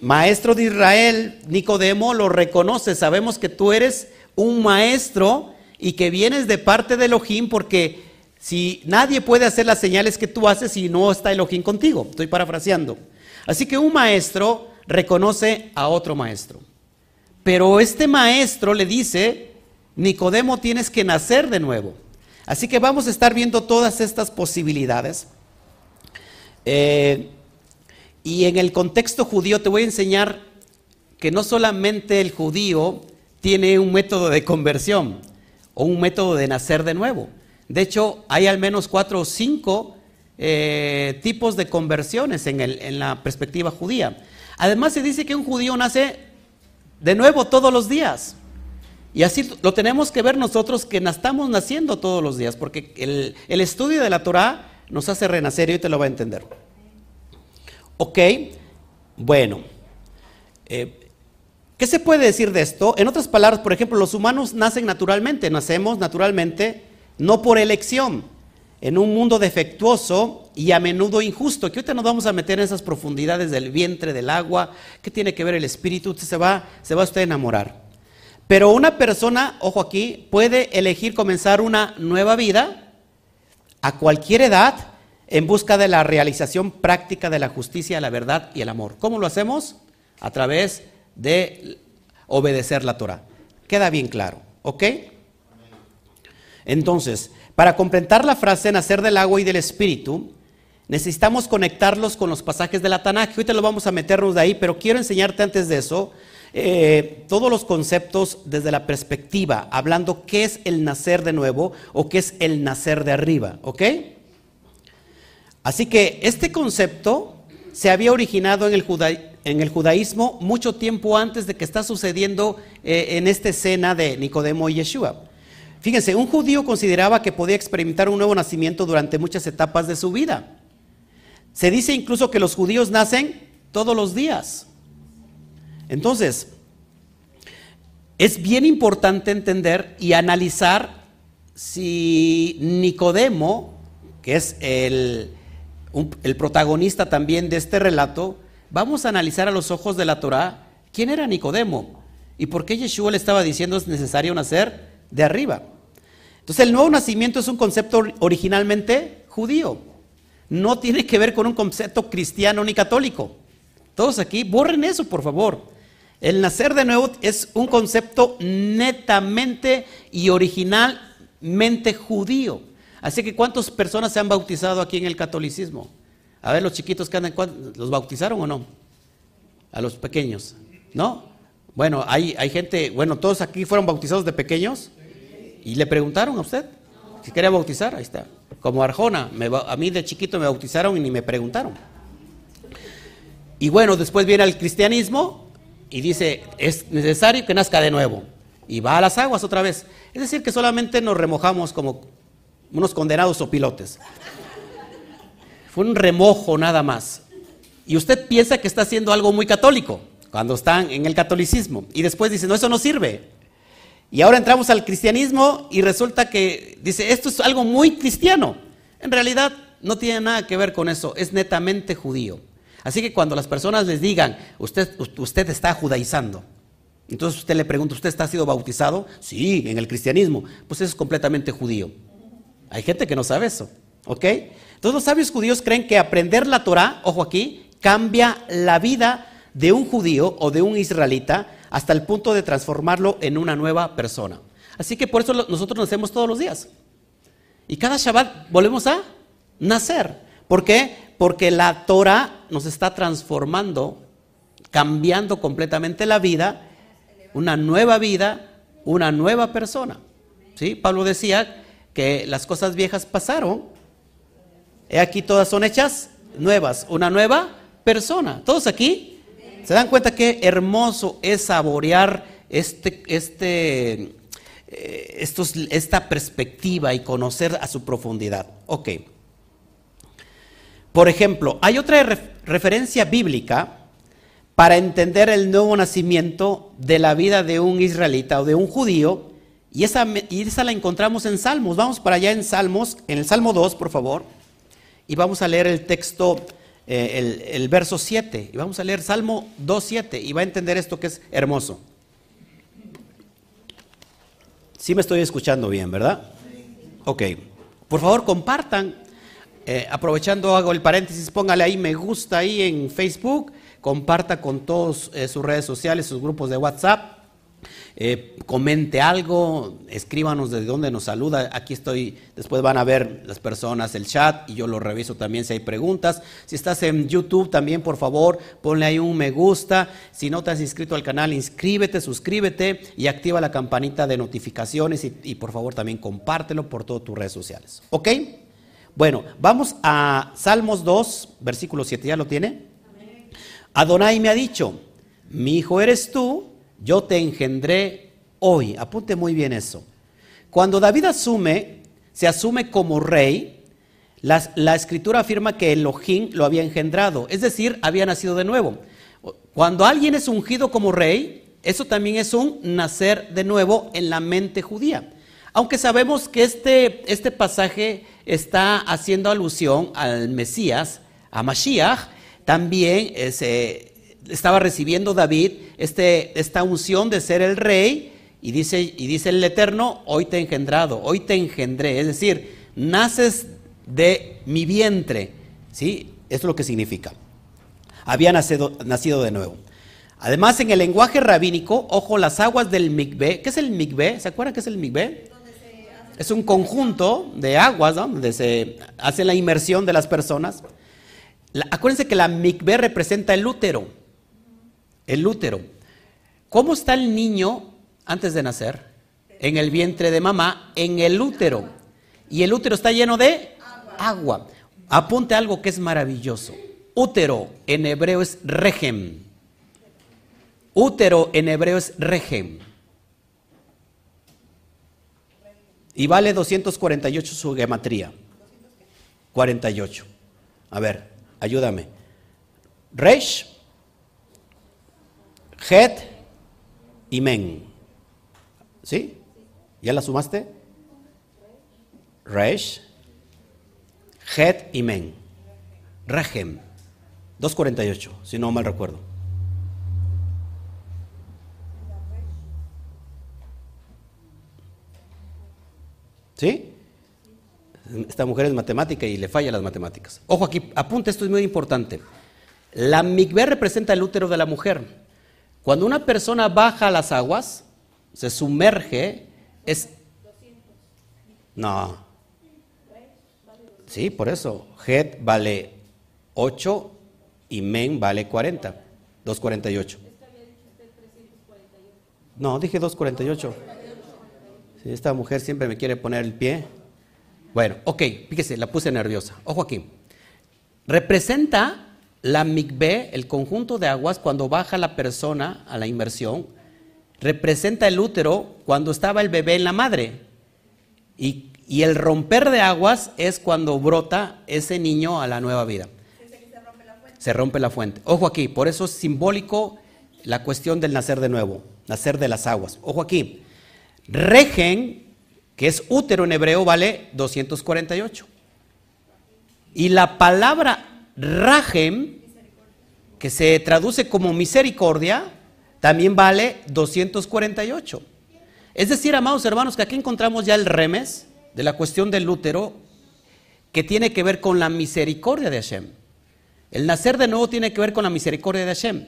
maestro de Israel, Nicodemo, lo reconoce. Sabemos que tú eres un maestro y que vienes de parte de Elohim porque si nadie puede hacer las señales que tú haces si no está Elohim contigo. Estoy parafraseando. Así que un maestro reconoce a otro maestro. Pero este maestro le dice, Nicodemo tienes que nacer de nuevo. Así que vamos a estar viendo todas estas posibilidades. Eh, y en el contexto judío te voy a enseñar que no solamente el judío tiene un método de conversión o un método de nacer de nuevo. De hecho, hay al menos cuatro o cinco eh, tipos de conversiones en, en la perspectiva judía. Además se dice que un judío nace de nuevo todos los días. Y así lo tenemos que ver nosotros que estamos naciendo todos los días, porque el, estudio de la Torah nos hace renacer y hoy te lo va a entender. Ok, bueno. Eh, ¿Qué se puede decir de esto? En otras palabras, por ejemplo, los humanos nacen naturalmente, nacemos naturalmente, no por elección, en un mundo defectuoso y a menudo injusto, que ahorita nos vamos a meter en esas profundidades del vientre, del agua, ¿qué tiene que ver el espíritu? Usted se va, se va usted a enamorar. Pero una persona, ojo aquí, puede elegir comenzar una nueva vida a cualquier edad en busca de la realización práctica de la justicia, la verdad y el amor. ¿Cómo lo hacemos? A través de obedecer la Torah. Queda bien claro, ¿ok? Entonces, para completar la frase nacer del agua y del espíritu, necesitamos conectarlos con los pasajes de la Tanakh. Ahorita lo vamos a meternos de ahí, pero quiero enseñarte antes de eso eh, todos los conceptos desde la perspectiva, hablando qué es el nacer de nuevo o qué es el nacer de arriba, ¿ok? Así que este concepto se había originado en el, judaísmo mucho tiempo antes de que está sucediendo eh, en esta escena de Nicodemo y Yeshua. Fíjense, un judío consideraba que podía experimentar un nuevo nacimiento durante muchas etapas de su vida. Se dice incluso que los judíos nacen todos los días. Entonces, es bien importante entender y analizar si Nicodemo, que es el, el, protagonista también de este relato, vamos a analizar a los ojos de la Torah quién era Nicodemo y por qué Yeshua le estaba diciendo es necesario nacer de arriba. Entonces el nuevo nacimiento es un concepto originalmente judío, no tiene que ver con un concepto cristiano ni católico. Todos aquí, borren eso, por favor. El nacer de nuevo es un concepto netamente y originalmente judío. Así que ¿cuántas personas se han bautizado aquí en el catolicismo? A ver, los chiquitos que andan, ¿los bautizaron o no? A los pequeños, ¿no? Bueno, hay, hay gente, bueno, todos aquí fueron bautizados de pequeños y le preguntaron a usted si quería bautizar, ahí está. Como Arjona, a mí de chiquito me bautizaron y ni me preguntaron. Y bueno, después viene el cristianismo y dice, es necesario que nazca de nuevo. Y va a las aguas otra vez. Es decir, que solamente nos remojamos como unos condenados o pilotes. Fue un remojo nada más. Y usted piensa que está haciendo algo muy católico cuando están en el catolicismo. Y después dice, no, eso no sirve. Y ahora entramos al cristianismo y resulta que dice, esto es algo muy cristiano. En realidad no tiene nada que ver con eso, es netamente judío. Así que cuando las personas les digan, usted, usted está judaizando, entonces usted le pregunta, ¿usted está sido bautizado? Sí, en el cristianismo. Pues eso es completamente judío. Hay gente que no sabe eso, ¿ok? Entonces los sabios judíos creen que aprender la Torah, ojo aquí, cambia la vida de un judío o de un israelita hasta el punto de transformarlo en una nueva persona. Así que por eso nosotros nacemos todos los días. Y cada Shabbat volvemos a nacer. ¿Por qué? Porque la Torah nos está transformando, cambiando completamente la vida, una nueva vida, una nueva persona. ¿Sí? Pablo decía que las cosas viejas pasaron, he aquí todas son hechas nuevas, una nueva persona. Todos aquí se dan cuenta qué hermoso es saborear este, este, eh, esta perspectiva y conocer a su profundidad. Ok. Por ejemplo, hay otra referencia bíblica para entender el nuevo nacimiento de la vida de un israelita o de un judío, y esa, y esa la encontramos en Salmos. Vamos para allá en Salmos, en el Salmo 2, por favor, y vamos a leer el texto eh, el, verso 7. Y vamos a leer Salmo 2.7 y va a entender esto que es hermoso. Sí me estoy escuchando bien, ¿verdad? Ok. Por favor, compartan. Eh, aprovechando, hago el paréntesis, póngale ahí me gusta ahí en Facebook, comparta con todos eh, sus redes sociales, sus grupos de WhatsApp. Eh, comente algo, escríbanos desde dónde nos saluda. Aquí estoy, después van a ver las personas el chat y yo lo reviso también si hay preguntas. Si estás en YouTube también, por favor, ponle ahí un me gusta. Si no te has inscrito al canal, inscríbete, suscríbete y activa la campanita de notificaciones y, y por favor también compártelo por todas tus redes sociales. ¿Ok? Bueno, vamos a Salmos 2, versículo 7. ¿Ya lo tiene? Adonai me ha dicho, mi hijo eres tú yo te engendré hoy. Apunte muy bien eso. Cuando David asume, se asume como rey, la, escritura afirma que Elohim lo había engendrado, es decir, había nacido de nuevo. Cuando alguien es ungido como rey, eso también es un nacer de nuevo en la mente judía. Aunque sabemos que este, este pasaje está haciendo alusión al Mesías, a Mashiach, también se estaba recibiendo David este, esta unción de ser el rey y dice, y dice el Eterno, hoy te he engendrado, hoy te engendré, es decir, naces de mi vientre, ¿sí? Eso es lo que significa. Había nacido, nacido de nuevo. Además, en el lenguaje rabínico, ojo, las aguas del mikveh, ¿qué es el mikveh? ¿Se acuerdan qué es el mikveh? Es un conjunto de aguas donde se hace la inmersión de las personas. acuérdense que la mikveh representa el útero el útero. ¿Cómo está el niño antes de nacer? En el vientre de mamá, en el útero. Y el útero está lleno de agua. Apunte algo que es maravilloso. Útero en hebreo es regem. Útero en hebreo es regem. Y vale 248 su gematría. 48. A ver, ayúdame. Resh Het y Men. ¿Sí? ¿Ya la sumaste? Resh, Het y Men. Regem. 2.48, si no mal recuerdo. ¿Sí? Esta mujer es matemática y le falla las matemáticas. Ojo aquí, apunte, esto es muy importante. La migbe representa el útero de la mujer. Cuando una persona baja las aguas, se sumerge, es... No. Sí, por eso. Het vale 8 y men vale 40. 248. No, dije 248. Si esta mujer siempre me quiere poner el pie. Bueno, ok, fíjese, la puse nerviosa. Ojo aquí. Representa la migbe, el conjunto de aguas, cuando baja la persona a la inmersión, representa el útero cuando estaba el bebé en la madre. Y, el romper de aguas es cuando brota ese niño a la nueva vida. Se rompe la fuente. Ojo aquí, por eso es simbólico la cuestión del nacer de nuevo, nacer de las aguas. Ojo aquí. Regen, que es útero en hebreo, vale 248. Y la palabra Rajem, que se traduce como misericordia, también vale 248. Es decir, amados hermanos, que aquí encontramos ya el remes de la cuestión del útero, que tiene que ver con la misericordia de Hashem. El nacer de nuevo tiene que ver con la misericordia de Hashem.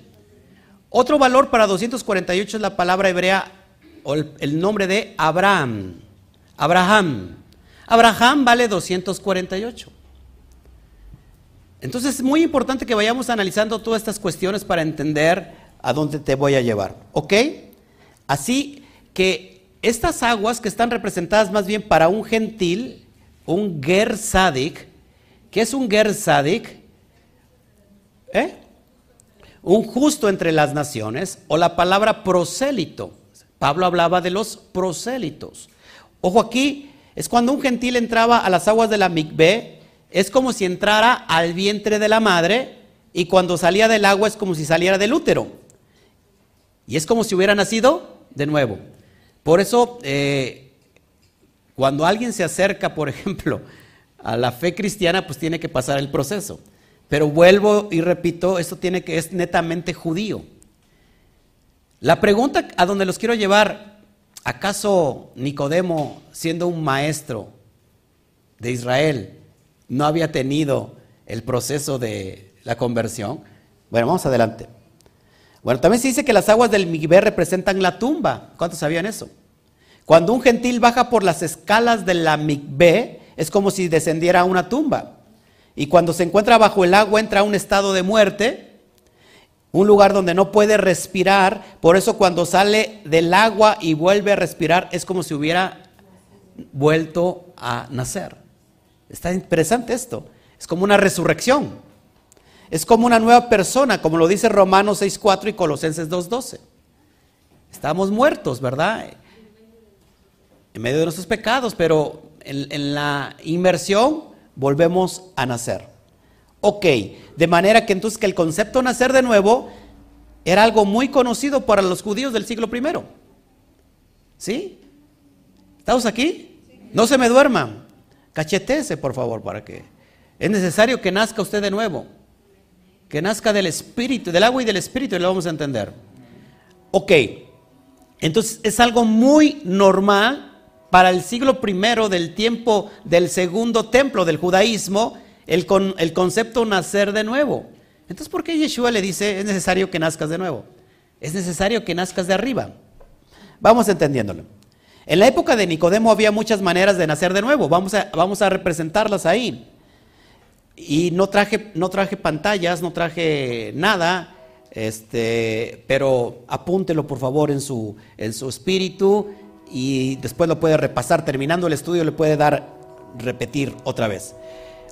Otro valor para 248 es la palabra hebrea o el, nombre de Abraham. Abraham. Abraham vale 248. Entonces es muy importante que vayamos analizando todas estas cuestiones para entender a dónde te voy a llevar. ¿Ok? Así que estas aguas que están representadas más bien para un gentil, un ger sadik, ¿qué es un ger sadik? ¿Eh? Un justo entre las naciones, o la palabra prosélito. Pablo hablaba de los prosélitos. Ojo aquí, es cuando un gentil entraba a las aguas de la mikveh es como si entrara al vientre de la madre y cuando salía del agua es como si saliera del útero. Y es como si hubiera nacido de nuevo. Por eso, eh, cuando alguien se acerca, por ejemplo, a la fe cristiana, pues tiene que pasar el proceso. Pero vuelvo y repito, esto tiene que es netamente judío. La pregunta a donde los quiero llevar, ¿acaso Nicodemo, siendo un maestro de Israel, no había tenido el proceso de la conversión? Bueno, vamos adelante. Bueno, también se dice que las aguas del Migbe representan la tumba. ¿Cuántos sabían eso? Cuando un gentil baja por las escalas de la Migbe, es como si descendiera a una tumba. Y cuando se encuentra bajo el agua entra a un estado de muerte, un lugar donde no puede respirar. Por eso cuando sale del agua y vuelve a respirar es como si hubiera vuelto a nacer. Está interesante esto. Es como una resurrección. Es como una nueva persona, como lo dice Romanos 6.4 y Colosenses 2.12. Estamos muertos, ¿verdad? En medio de nuestros pecados, pero en, la inmersión volvemos a nacer. Ok, de manera que entonces que el concepto nacer de nuevo era algo muy conocido para los judíos del siglo I. ¿Sí? ¿Estamos aquí? No se me duerman. Cachetese, por favor, para que... Es necesario que nazca usted de nuevo que nazca del Espíritu, del agua y del Espíritu, y lo vamos a entender. Ok, entonces es algo muy normal para el siglo primero del tiempo del segundo templo del judaísmo, el, con, el concepto nacer de nuevo. Entonces, ¿por qué Yeshua le dice es necesario que nazcas de nuevo? Es necesario que nazcas de arriba. Vamos entendiéndolo. En la época de Nicodemo había muchas maneras de nacer de nuevo. Vamos a, vamos a representarlas ahí. Y no traje, no traje pantallas, no traje nada, este, pero apúntelo por favor en su, en su espíritu y después lo puede repasar. Terminando el estudio le puede dar, repetir otra vez.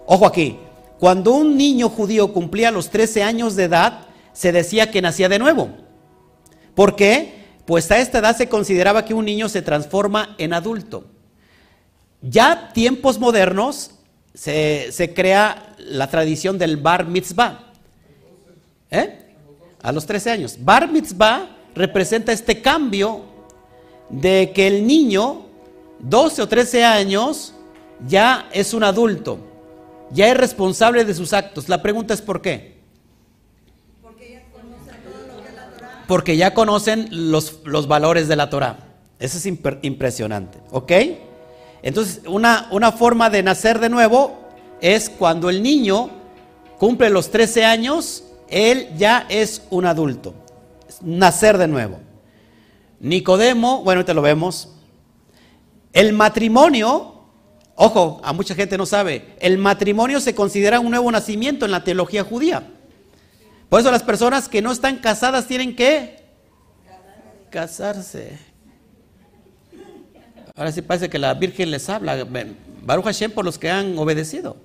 Ojo aquí, cuando un niño judío cumplía los 13 años de edad, se decía que nacía de nuevo. ¿Por qué? Pues a esta edad se consideraba que un niño se transforma en adulto. Ya tiempos modernos se, crea la tradición del bar mitzvah. ¿Eh? A los 13 años. Bar mitzvah representa este cambio de que el niño, 12 o 13 años, ya es un adulto, ya es responsable de sus actos. La pregunta es ¿por qué? Porque ya conocen los, los valores de la Torah. Eso es impresionante. ¿Ok? Entonces, una, una forma de nacer de nuevo es cuando el niño cumple los 13 años, él ya es un adulto. Nacer de nuevo. Nicodemo, bueno, ahorita lo vemos. El matrimonio, ojo, a mucha gente no sabe, el matrimonio se considera un nuevo nacimiento en la teología judía. Por eso las personas que no están casadas tienen que casarse. Ahora sí parece que la Virgen les habla. Baruch Hashem por los que han obedecido.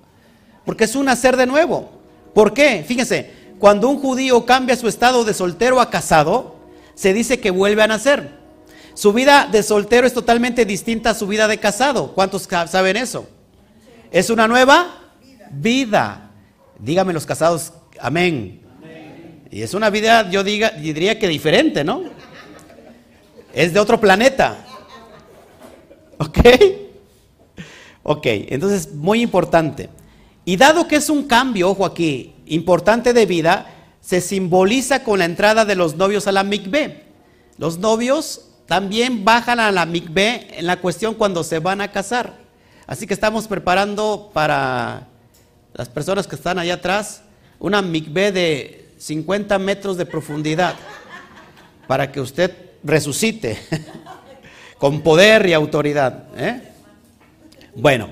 Porque es un nacer de nuevo. ¿Por qué? Fíjense, cuando un judío cambia su estado de soltero a casado, se dice que vuelve a nacer. Su vida de soltero es totalmente distinta a su vida de casado. ¿Cuántos saben eso? Es una nueva vida. Dígame los casados, amén. Y es una vida, yo diga, diría que diferente, ¿no? Es de otro planeta. ¿Ok? Ok, entonces muy importante. Y dado que es un cambio, ojo aquí, importante de vida, se simboliza con la entrada de los novios a la mikveh. Los novios también bajan a la mikveh en la cuestión cuando se van a casar. Así que estamos preparando para las personas que están allá atrás una mikveh de 50 metros de profundidad para que usted resucite. con poder y autoridad. ¿eh? Bueno,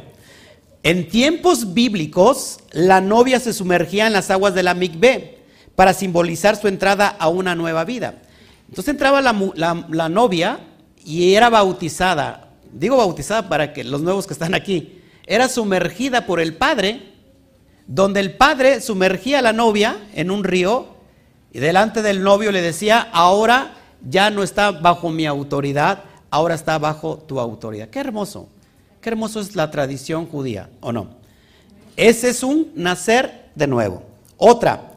en tiempos bíblicos, la novia se sumergía en las aguas de la Mikveh para simbolizar su entrada a una nueva vida. Entonces entraba la, novia y era bautizada. Digo bautizada para que los nuevos que están aquí, era sumergida por el padre, donde el padre sumergía a la novia en un río y delante del novio le decía, ahora ya no está bajo mi autoridad, ahora está bajo tu autoridad. Qué hermoso. Qué hermoso es la tradición judía, ¿o no? Ese es un nacer de nuevo. Otra,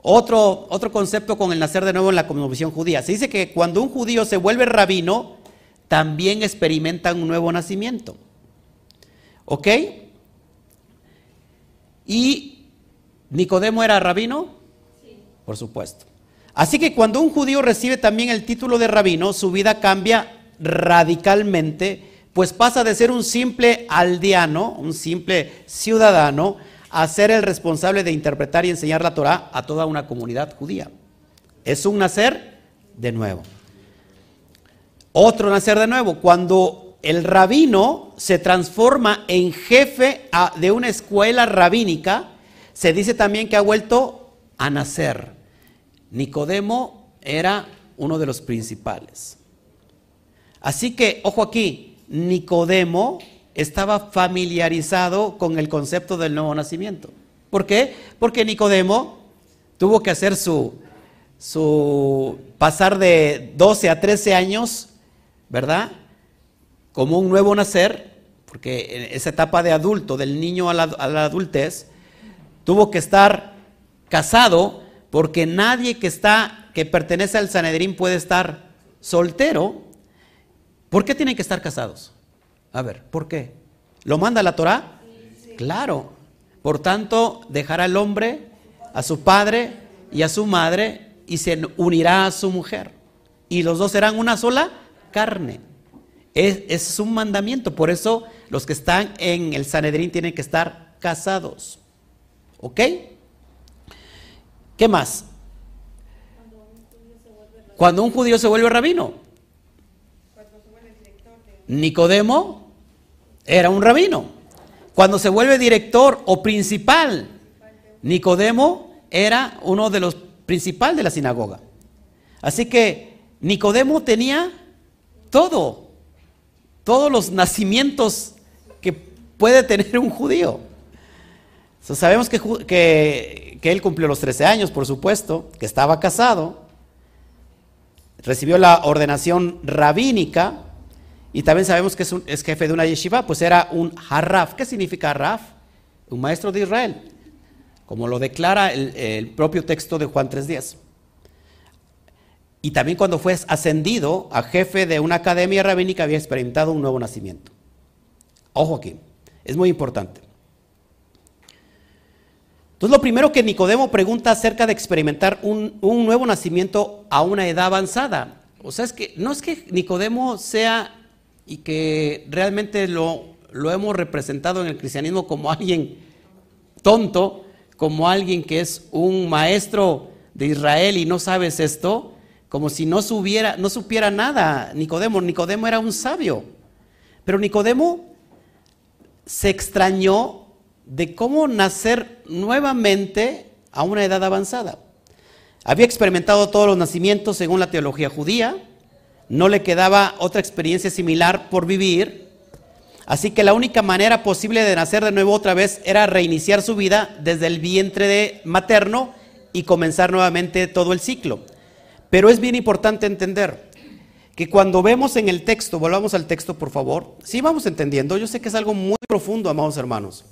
otro, otro concepto con el nacer de nuevo en la cosmovisión judía. Se dice que cuando un judío se vuelve rabino, también experimenta un nuevo nacimiento. ¿Ok? Y ¿Nicodemo era rabino? Sí. Por supuesto. Así que cuando un judío recibe también el título de rabino, su vida cambia radicalmente, pues pasa de ser un simple aldeano, un simple ciudadano, a ser el responsable de interpretar y enseñar la Torah a toda una comunidad judía. Es un nacer de nuevo. Otro nacer de nuevo, cuando el rabino se transforma en jefe de una escuela rabínica, se dice también que ha vuelto a nacer. Nicodemo era uno de los principales. Así que, ojo aquí, Nicodemo estaba familiarizado con el concepto del nuevo nacimiento. ¿Por qué? Porque Nicodemo tuvo que hacer su, su pasar de 12 a 13 años, ¿verdad? Como un nuevo nacer, porque en esa etapa de adulto, del niño a la, a la adultez, tuvo que estar casado, porque nadie que está, que pertenece al Sanedrín puede estar soltero. ¿Por qué tienen que estar casados? A ver, ¿por qué? ¿Lo manda la Torah? Claro. Por tanto, dejará al hombre a su padre y a su madre y se unirá a su mujer. Y los dos serán una sola carne. Es, un mandamiento. Por eso los que están en el Sanedrín tienen que estar casados. ¿Ok? ¿Qué más? Cuando un judío se vuelve rabino. Nicodemo era un rabino. Cuando se vuelve director o principal, Nicodemo era uno de los principales de la sinagoga. Así que Nicodemo tenía todo, todos los nacimientos que puede tener un judío. sabemos que, que, él cumplió los 13 años, por supuesto, que estaba casado, recibió la ordenación rabínica, y también sabemos que es, jefe de una yeshiva, pues era un harraf. ¿Qué significa harraf? Un maestro de Israel, como lo declara el, propio texto de Juan 3.10. Y también cuando fue ascendido a jefe de una academia rabínica había experimentado un nuevo nacimiento. Ojo aquí, es muy importante. Entonces lo primero que Nicodemo pregunta acerca de experimentar un, un nuevo nacimiento a una edad avanzada. O sea, es que no es que Nicodemo sea y que realmente lo, lo hemos representado en el cristianismo como alguien tonto, como alguien que es un maestro de Israel y no sabes esto, como si no, supiera, nada Nicodemo. Nicodemo era un sabio, pero Nicodemo se extrañó de cómo nacer nuevamente a una edad avanzada. Había experimentado todos los nacimientos según la teología judía, no le quedaba otra experiencia similar por vivir. Así que la única manera posible de nacer de nuevo otra vez era reiniciar su vida desde el vientre de materno y comenzar nuevamente todo el ciclo. Pero es bien importante entender que cuando vemos en el texto, volvamos al texto por favor, sí vamos entendiendo, yo sé que es algo muy profundo, amados hermanos,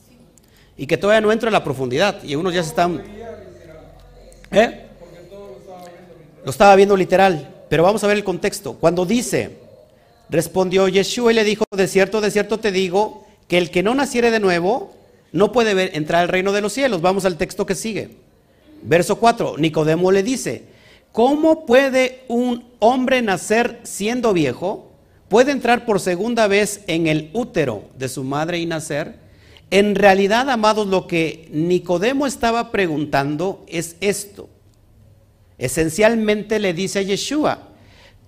y que todavía no entra en la profundidad, y unos ya se están... ¿Eh? Lo estaba viendo literal. Pero vamos a ver el contexto. Cuando dice, respondió Yeshua y le dijo, de cierto, de cierto te digo, que el que no naciere de nuevo no puede ver, entrar al reino de los cielos. Vamos al texto que sigue. Verso 4, Nicodemo le dice, ¿cómo puede un hombre nacer siendo viejo? ¿Puede entrar por segunda vez en el útero de su madre y nacer? En realidad, amados, lo que Nicodemo estaba preguntando es esto. Esencialmente le dice a Yeshua,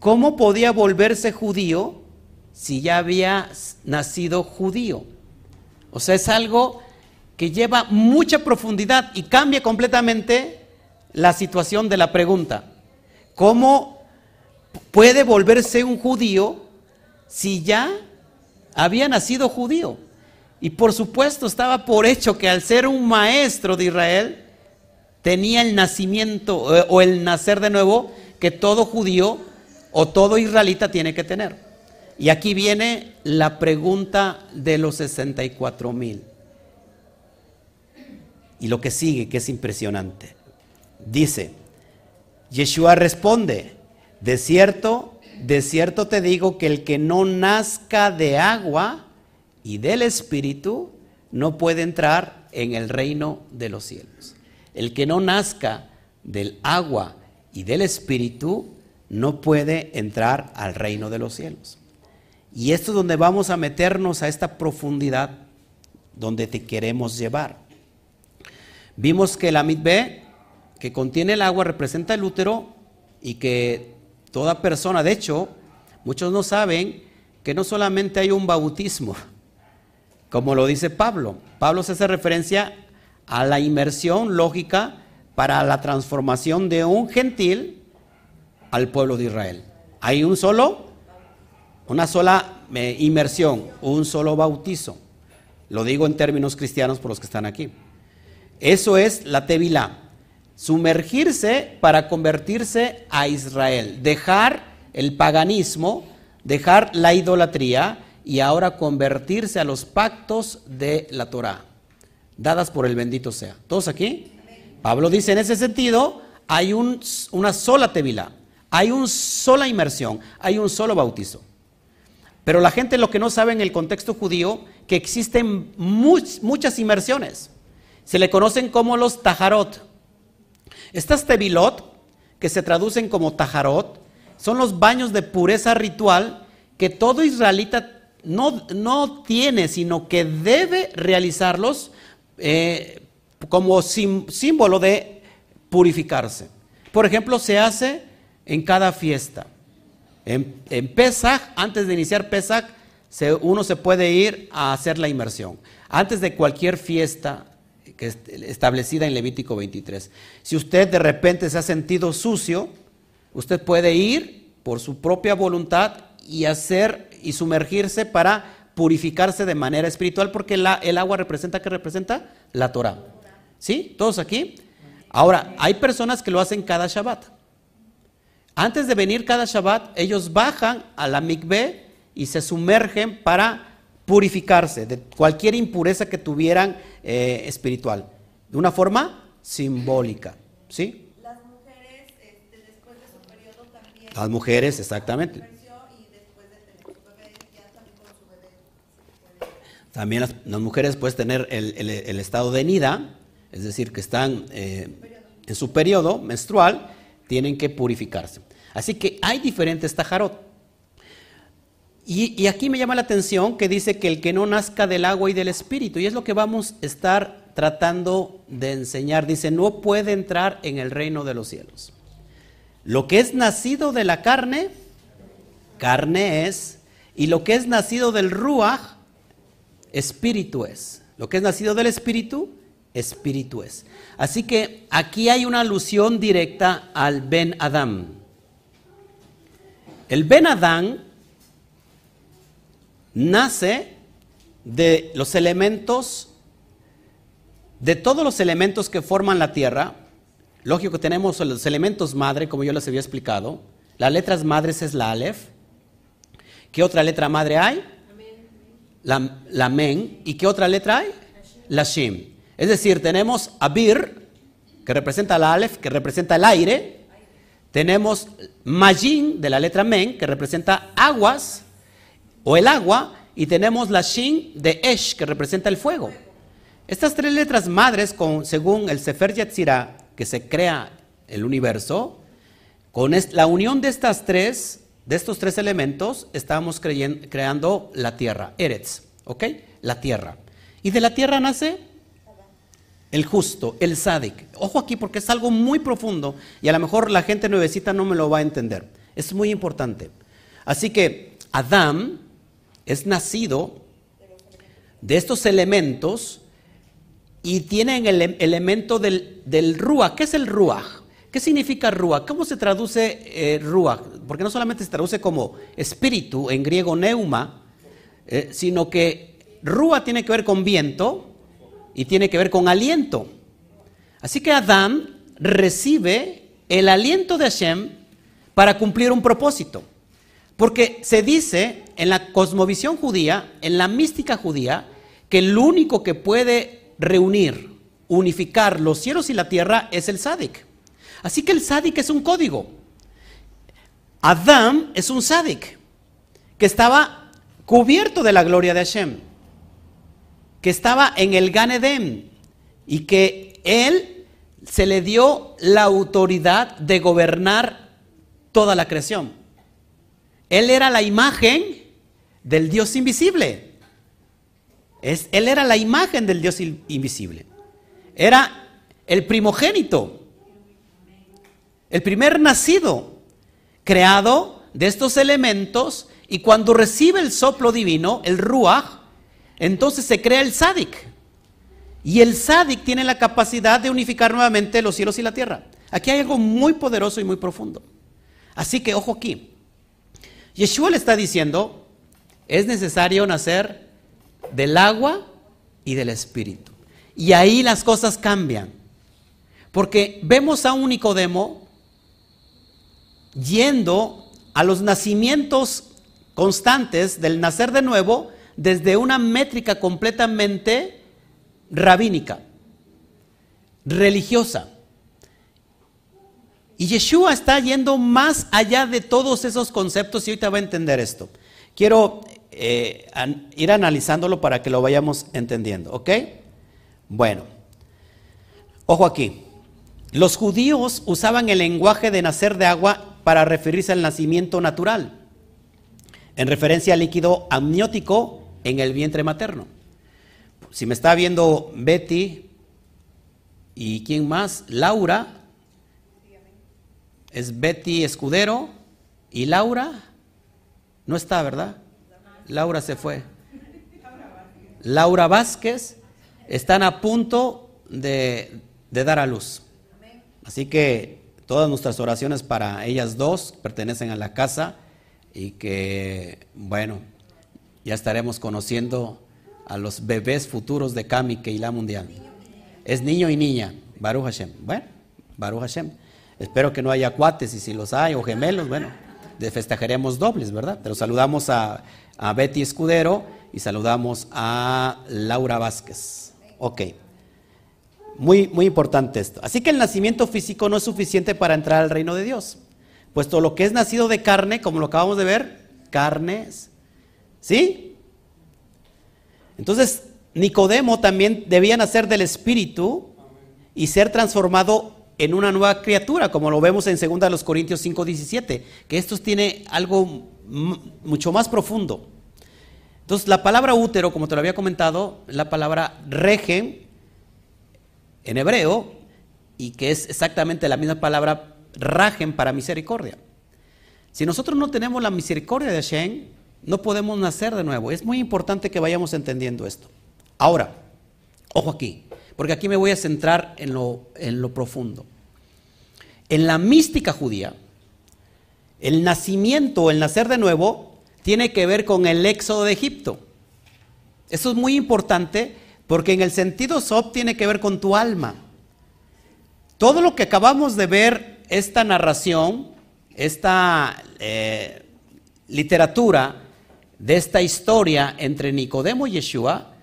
¿cómo podía volverse judío si ya había nacido judío? O sea, es algo que lleva mucha profundidad y cambia completamente la situación de la pregunta. ¿Cómo puede volverse un judío si ya había nacido judío? Y por supuesto estaba por hecho que al ser un maestro de Israel, tenía el nacimiento eh, o el nacer de nuevo que todo judío o todo israelita tiene que tener. Y aquí viene la pregunta de los 64 mil. Y lo que sigue, que es impresionante. Dice, Yeshua responde, de cierto, de cierto te digo que el que no nazca de agua y del Espíritu no puede entrar en el reino de los cielos. el que no nazca del agua y del espíritu no puede entrar al reino de los cielos. Y esto es donde vamos a meternos a esta profundidad donde te queremos llevar. Vimos que la mitbe que contiene el agua representa el útero y que toda persona, de hecho, muchos no saben que no solamente hay un bautismo, como lo dice Pablo. Pablo se hace referencia a la inmersión lógica para la transformación de un gentil al pueblo de Israel. Hay un solo, una sola eh, inmersión, un solo bautizo. Lo digo en términos cristianos por los que están aquí. Eso es la tevilá. Sumergirse para convertirse a Israel. Dejar el paganismo, dejar la idolatría y ahora convertirse a los pactos de la Torah, dadas por el bendito sea. ¿Todos aquí? Pablo dice en ese sentido, hay una sola tevilá, hay una sola inmersión, hay un solo bautizo. Pero la gente lo que no sabe en el contexto judío, que existen muchas inmersiones. Se le conocen como los tajarot. Estas tevilot, que se traducen como tajarot, son los baños de pureza ritual que todo israelita no, no tiene, sino que debe realizarlos eh, como símbolo de purificarse. Por ejemplo, se hace en cada fiesta. En Pesach, antes de iniciar Pesach, uno se puede ir a hacer la inmersión. Antes de cualquier fiesta que establecida en Levítico 23. Si usted de repente se ha sentido sucio, usted puede ir por su propia voluntad y hacer y sumergirse para purificarse de manera espiritual, porque el agua representa, ¿qué representa? La Torah. ¿Sí? ¿Todos aquí? Ahora, hay personas que lo hacen cada Shabbat. Antes de venir cada Shabbat, ellos bajan a la mikveh y se sumergen para purificarse de cualquier impureza que tuvieran eh, espiritual, de una forma simbólica. ¿Sí? Las mujeres, este, después de su periodo también. Las mujeres, exactamente. También las, mujeres pueden tener el, estado de nida, es decir, que están eh, en su periodo menstrual, tienen que purificarse. Así que hay diferentes tajarot. Y, aquí me llama la atención que dice que el que no nazca del agua y del espíritu, y es lo que vamos a estar tratando de enseñar, dice, no puede entrar en el reino de los cielos. Lo que es nacido de la carne, carne es, y lo que es nacido del ruach, espíritu es. Lo que es nacido del espíritu, espíritu es. Así que aquí hay una alusión directa al Ben Adam. El Ben Adán nace de los elementos, de todos los elementos que forman la tierra. Lógico que tenemos los elementos madre, como yo les había explicado. Las letras madres es la Aleph. ¿Qué otra letra madre hay? la, men, ¿y qué otra letra hay? La shim. Es decir, tenemos abir, que representa la alef, que representa el aire. Tenemos majin, de la letra men, que representa aguas, o el agua. Y tenemos la shin de esh, que representa el fuego. Estas tres letras madres, con, según el Sefer Yetzirah, que se crea el universo, con la unión de estas tres de estos tres elementos estamos creando la tierra, Eretz, ¿ok? La tierra. Y de la tierra nace el justo, el sádic. Ojo aquí porque es algo muy profundo y a lo mejor la gente nuevecita no me lo va a entender. Es muy importante. Así que Adán es nacido de estos elementos y tienen el elemento del, del Ruach. ¿Qué es el Ruach? ¿Qué significa Ruach? ¿Cómo se traduce eh, Ruach? Porque no solamente se traduce como espíritu, en griego neuma, eh, sino que Ruach tiene que ver con viento y tiene que ver con aliento. Así que Adán recibe el aliento de Hashem para cumplir un propósito. Porque se dice en la cosmovisión judía, en la mística judía, que el único que puede reunir, unificar los cielos y la tierra es el Sadik. Así que el sádic es un código. Adán es un sádic que estaba cubierto de la gloria de Hashem, que estaba en el Gan y que él se le dio la autoridad de gobernar toda la creación. Él era la imagen del Dios invisible. Él era la imagen del Dios invisible. Era el primogénito, el primer nacido, creado de estos elementos, y cuando recibe el soplo divino, el ruach, entonces se crea el sádic. Y el sádic tiene la capacidad de unificar nuevamente los cielos y la tierra. Aquí hay algo muy poderoso y muy profundo. Así que ojo aquí. Yeshua le está diciendo, es necesario nacer del agua y del espíritu. Y ahí las cosas cambian. Porque vemos a un Nicodemo yendo a los nacimientos constantes del nacer de nuevo desde una métrica completamente rabínica, religiosa. Y Yeshua está yendo más allá de todos esos conceptos y ahorita va a entender esto. Quiero eh, ir analizándolo para que lo vayamos entendiendo, ¿ok? Bueno, ojo aquí. Los judíos usaban el lenguaje de nacer de agua para referirse al nacimiento natural, en referencia al líquido amniótico en el vientre materno si me está viendo Betty y quién más, Laura, es Betty Escudero y Laura, no está, ¿verdad? Laura se fue. Laura Vázquez están a punto de, dar a luz. Así que todas nuestras oraciones para ellas dos pertenecen a la casa y que, bueno, ya estaremos conociendo a los bebés futuros de Kami la Mundial. Es niño y niña, Baruch Hashem. Bueno, Baruch Hashem. Espero que no haya cuates y si los hay o gemelos, bueno, festejaremos dobles, ¿verdad? Pero saludamos a, Betty Escudero y saludamos a Laura Vázquez. Ok. Muy, muy importante esto. Así que el nacimiento físico no es suficiente para entrar al reino de Dios. Puesto lo que es nacido de carne, como lo acabamos de ver, carnes, ¿sí? Entonces, Nicodemo también debía nacer del Espíritu y ser transformado en una nueva criatura, como lo vemos en 2 Corintios 5, 17, que esto tiene algo mucho más profundo. Entonces, la palabra útero, como te lo había comentado, la palabra regen en hebreo, y que es exactamente la misma palabra ragen para misericordia. Si nosotros no tenemos la misericordia de Hashem, no podemos nacer de nuevo. Es muy importante que vayamos entendiendo esto. Ahora, ojo aquí, porque aquí me voy a centrar en lo, en lo profundo. En la mística judía, el nacimiento, el nacer de nuevo, tiene que ver con el éxodo de Egipto. Eso es muy importante porque en el sentido sob tiene que ver con tu alma. Todo lo que acabamos de ver, esta narración, esta eh, literatura, de esta historia entre Nicodemo y Yeshua,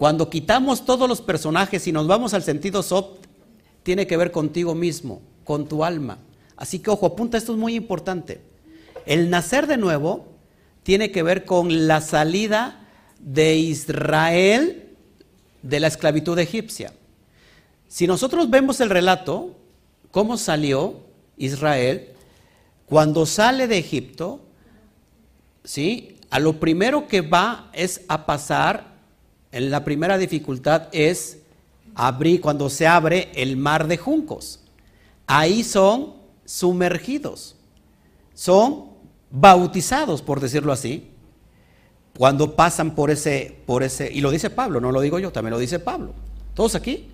cuando quitamos todos los personajes y nos vamos al sentido soft, tiene que ver contigo mismo, con tu alma. Así que ojo, apunta, esto es muy importante. El nacer de nuevo tiene que ver con la salida de Israel de la esclavitud egipcia. Si nosotros vemos el relato, cómo salió Israel, cuando sale de Egipto, ¿sí? a lo primero que va es a pasar, la primera dificultad es abrir, cuando se abre el mar de juncos. Ahí son sumergidos, son bautizados, por decirlo así, cuando pasan por ese, por ese, y lo dice Pablo, no lo digo yo, también lo dice Pablo. ¿Todos aquí?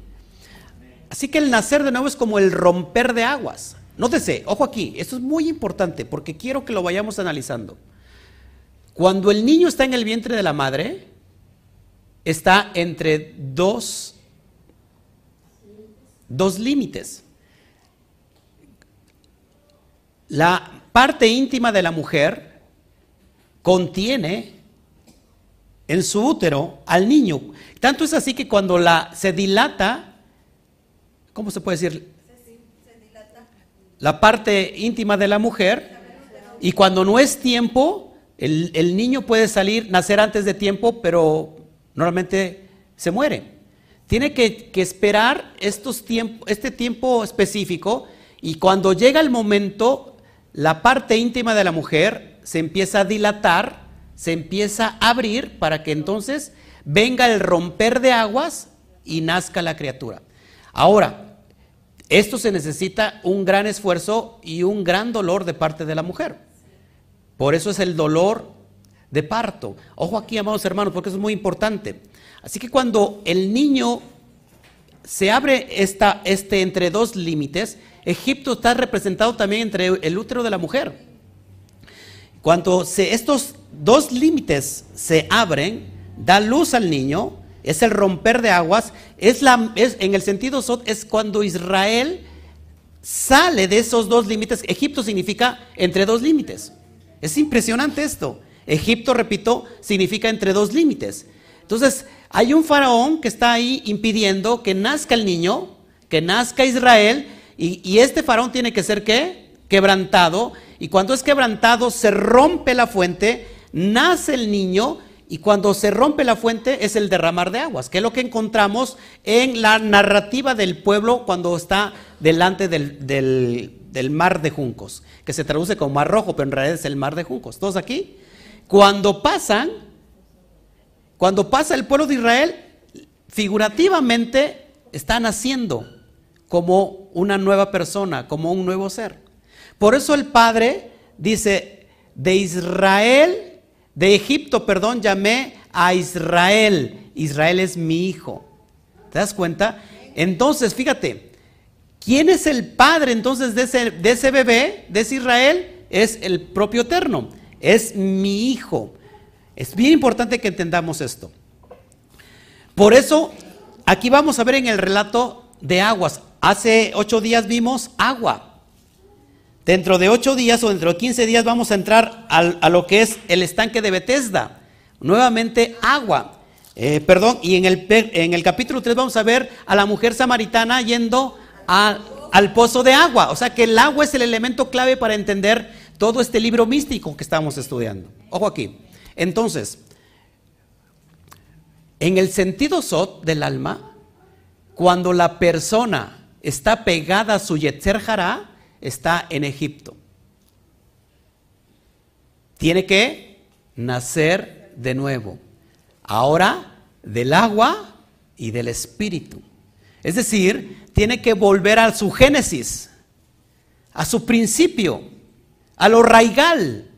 Así que el nacer de nuevo es como el romper de aguas. Nótese, ojo aquí, esto es muy importante porque quiero que lo vayamos analizando. Cuando el niño está en el vientre de la madre, está entre dos, dos límites. La parte íntima de la mujer contiene en su útero al niño. Tanto es así que cuando la se dilata, ¿cómo se puede decir? La parte íntima de la mujer, y cuando no es tiempo, el, niño puede salir, nacer antes de tiempo, pero normalmente se muere. tiene que, esperar estos este tiempo específico y cuando llega el momento, la parte íntima de la mujer se empieza a dilatar, se empieza a abrir para que entonces venga el romper de aguas y nazca la criatura. Ahora, esto se necesita un gran esfuerzo y un gran dolor de parte de la mujer. Por eso es el dolor de parto. Ojo aquí, amados hermanos, porque eso es muy importante. Así que cuando el niño se abre este entre dos límites, Egipto está representado también entre el útero de la mujer. Cuando estos dos límites se abren, da luz al niño, es el romper de aguas, es la, es, en el sentido es cuando Israel sale de esos dos límites. Egipto significa entre dos límites. Es impresionante esto. Egipto, repito, significa entre dos límites. Entonces, hay un faraón que está ahí impidiendo que nazca el niño, que nazca Israel, y, este faraón tiene que ser qué? Quebrantado. Y cuando es quebrantado, se rompe la fuente, nace el niño, y cuando se rompe la fuente es el derramar de aguas, que es lo que encontramos en la narrativa del pueblo cuando está delante del, del, mar de juncos, que se traduce como mar rojo, pero en realidad es el mar de juncos. ¿Todos aquí? Cuando pasan, cuando pasa el pueblo de Israel, figurativamente está naciendo como una nueva persona, como un nuevo ser. Por eso el Padre dice, de Israel de Egipto, perdón, llamé a Israel. Israel es mi hijo. ¿Te das cuenta? Entonces, fíjate, ¿quién es el padre entonces de ese, de ese bebé, de ese Israel? Es el propio Eterno. Es mi hijo. Es bien importante que entendamos esto. Por eso, aquí vamos a ver en el relato de aguas. Hace ocho días vimos agua. Dentro de ocho días o dentro de quince días vamos a entrar a lo que es el estanque de Bethesda. Nuevamente agua. Eh, perdón, y en el, en el capítulo 3 vamos a ver a la mujer samaritana yendo al pozo de agua. O sea que el agua es el elemento clave para entender todo este libro místico que estamos estudiando. Ojo aquí. Entonces, en el sentido sot del alma, cuando la persona está pegada a su yetzer hará, está en Egipto. Tiene que nacer de nuevo. Ahora del agua y del espíritu. Es decir, tiene que volver a su génesis, a su principio, a lo raigal,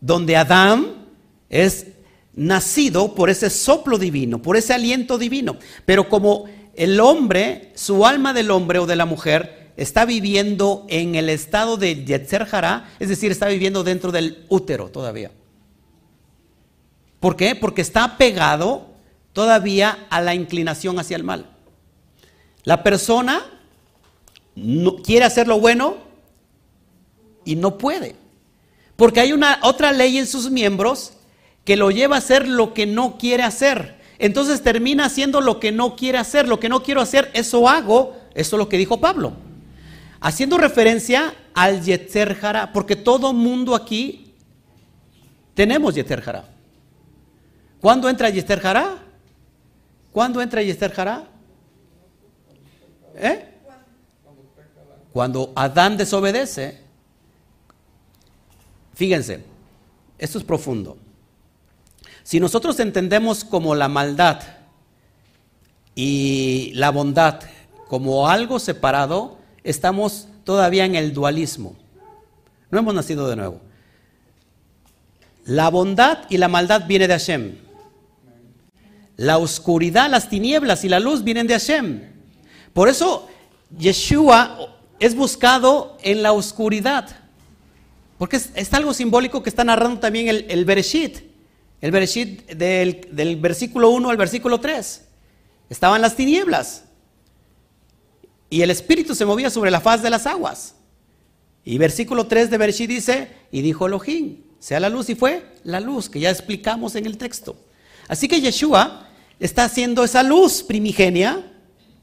donde Adán es nacido por ese soplo divino, por ese aliento divino. Pero como el hombre, su alma del hombre o de la mujer, está viviendo en el estado de Yetzer Hará, es decir, está viviendo dentro del útero todavía. ¿Por qué? Porque está pegado todavía a la inclinación hacia el mal. La persona no, quiere hacer lo bueno y no puede. Porque hay una otra ley en sus miembros que lo lleva a hacer lo que no quiere hacer. Entonces termina haciendo lo que no quiere hacer. Lo que no quiero hacer, eso hago. Eso es lo que dijo Pablo haciendo referencia al Yetzer Jara, porque todo mundo aquí tenemos Yetzer Jara. ¿Cuándo entra Yetzer Jara? ¿Cuándo entra Yetzer Jara? ¿Eh? Cuando Adán desobedece. Fíjense, esto es profundo. Si nosotros entendemos como la maldad y la bondad como algo separado, estamos todavía en el dualismo. No hemos nacido de nuevo. La bondad y la maldad viene de Hashem. La oscuridad, las tinieblas y la luz vienen de Hashem. Por eso Yeshua es buscado en la oscuridad. Porque es, algo simbólico que está narrando también el, Bereshit. El Bereshit del, del versículo 1 al versículo 3. Estaban las tinieblas. Y el Espíritu se movía sobre la faz de las aguas. Y versículo 3 de Bereshit dice, y dijo Elohim, sea la luz, y fue la luz, que ya explicamos en el texto. Así que Yeshua está haciendo esa luz primigenia,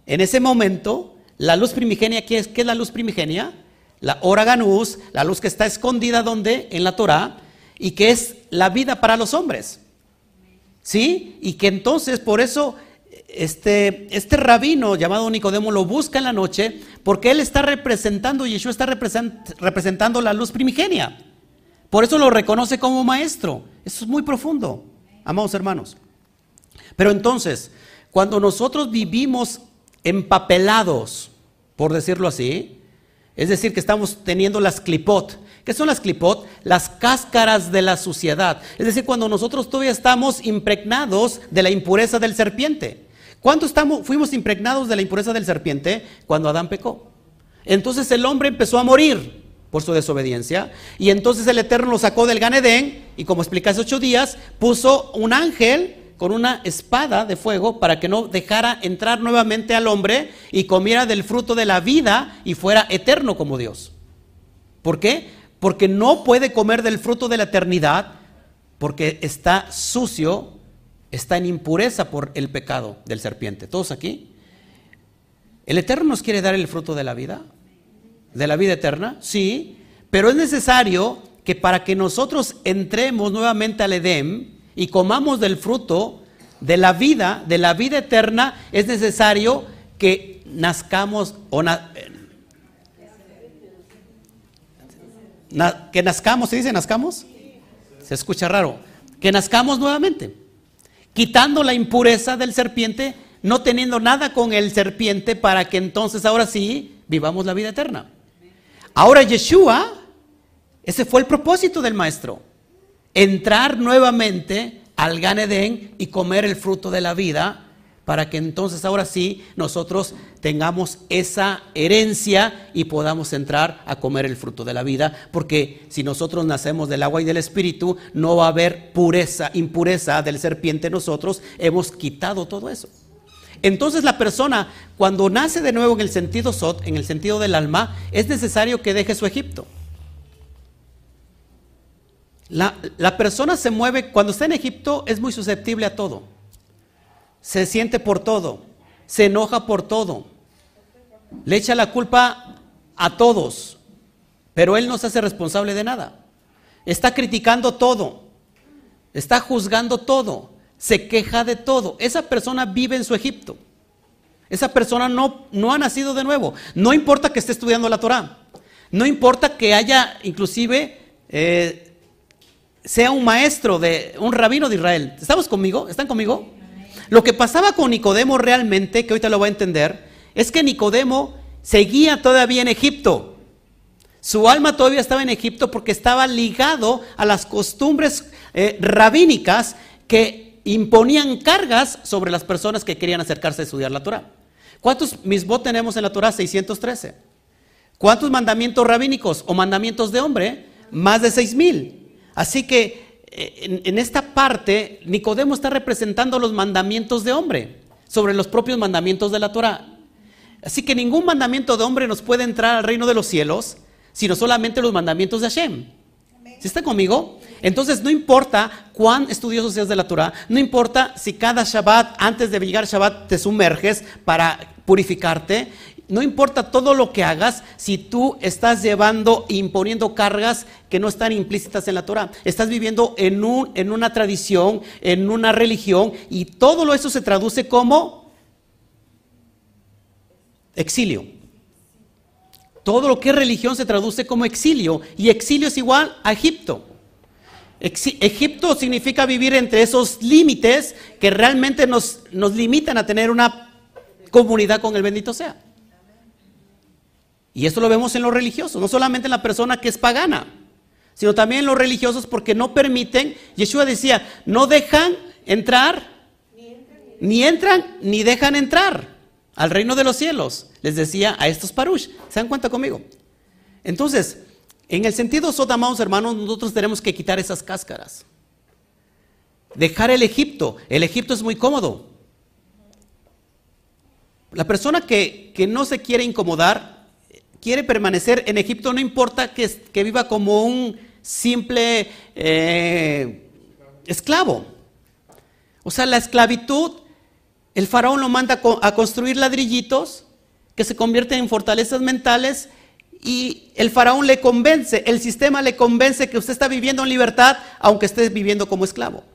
en ese momento, la luz primigenia, ¿qué es, qué es la luz primigenia? La oraganus, la luz que está escondida donde? En la Torah, y que es la vida para los hombres. ¿Sí? Y que entonces por eso este, este rabino llamado Nicodemo lo busca en la noche porque él está representando, Yeshua está representando la luz primigenia. Por eso lo reconoce como maestro. Eso es muy profundo, amados hermanos. Pero entonces, cuando nosotros vivimos empapelados, por decirlo así, es decir, que estamos teniendo las clipot. ¿Qué son las clipot? Las cáscaras de la suciedad. Es decir, cuando nosotros todavía estamos impregnados de la impureza del serpiente. ¿Cuándo estamos, fuimos impregnados de la impureza del serpiente? Cuando Adán pecó. Entonces el hombre empezó a morir por su desobediencia. Y entonces el Eterno lo sacó del Ganedén y como expliqué hace ocho días, puso un ángel con una espada de fuego para que no dejara entrar nuevamente al hombre y comiera del fruto de la vida y fuera eterno como Dios. ¿Por qué? Porque no puede comer del fruto de la eternidad porque está sucio, está en impureza por el pecado del serpiente. ¿Todos aquí? ¿El Eterno nos quiere dar el fruto de la vida? ¿De la vida eterna? Sí, pero es necesario que para que nosotros entremos nuevamente al Edén, y comamos del fruto de la vida, de la vida eterna, es necesario que nazcamos o que nazcamos, ¿se dice nazcamos? Se escucha raro. Que nazcamos nuevamente, quitando la impureza del serpiente, no teniendo nada con el serpiente para que entonces ahora sí vivamos la vida eterna. Ahora Yeshua, ese fue el propósito del maestro entrar nuevamente al Gan y comer el fruto de la vida, para que entonces ahora sí nosotros tengamos esa herencia y podamos entrar a comer el fruto de la vida, porque si nosotros nacemos del agua y del espíritu, no va a haber pureza, impureza del serpiente nosotros, hemos quitado todo eso. Entonces la persona cuando nace de nuevo en el sentido sot, en el sentido del alma, es necesario que deje su Egipto. La, persona se mueve, cuando está en Egipto es muy susceptible a todo. Se siente por todo, se enoja por todo, le echa la culpa a todos, pero él no se hace responsable de nada. Está criticando todo, está juzgando todo, se queja de todo. Esa persona vive en su Egipto. Esa persona no, no ha nacido de nuevo. No importa que esté estudiando la Torah. No importa que haya inclusive eh, sea un maestro de un rabino de Israel. ¿Estamos conmigo? ¿Están conmigo? Lo que pasaba con Nicodemo realmente, que ahorita lo voy a entender, es que Nicodemo seguía todavía en Egipto. Su alma todavía estaba en Egipto porque estaba ligado a las costumbres eh, rabínicas que imponían cargas sobre las personas que querían acercarse a estudiar la Torah. ¿Cuántos misbot tenemos en la Torah? 613. ¿Cuántos mandamientos rabínicos o mandamientos de hombre? Más de 6000. Así que eh, en, esta parte, Nicodemo está representando los mandamientos de hombre sobre los propios mandamientos de la Torah. Así que ningún mandamiento de hombre nos puede entrar al reino de los cielos, sino solamente los mandamientos de Hashem. ¿Sí está conmigo? Entonces no importa cuán estudioso seas de la Torah, no importa si cada Shabbat, antes de llegar Shabbat, te sumerges para purificarte, no importa todo lo que hagas si tú estás llevando imponiendo cargas que no están implícitas en la Torah. Estás viviendo en, un, en una tradición, en una religión, y todo eso se traduce como exilio. Todo lo que es religión se traduce como exilio, y exilio es igual a Egipto. Egipto significa vivir entre esos límites que realmente nos, nos limitan a tener una comunidad con el bendito sea. Y esto lo vemos en los religiosos, no solamente en la persona que es pagana, sino también en los religiosos porque no permiten, Yeshua decía, no dejan entrar, ni entran, ni dejan entrar al reino de los cielos. Les decía a estos parush, ¿se dan cuenta conmigo? Entonces, en el sentido sot, amados hermanos, nosotros tenemos que quitar esas cáscaras. Dejar el Egipto. El Egipto es muy cómodo. La persona que, que no se quiere incomodar quiere permanecer en Egipto, no importa que, que viva como un simple eh, esclavo. O sea, la esclavitud, el faraón lo manda a construir ladrillitos que se convierten en fortalezas mentales y el faraón le convence, el sistema le convence que usted está viviendo en libertad aunque esté viviendo como esclavo.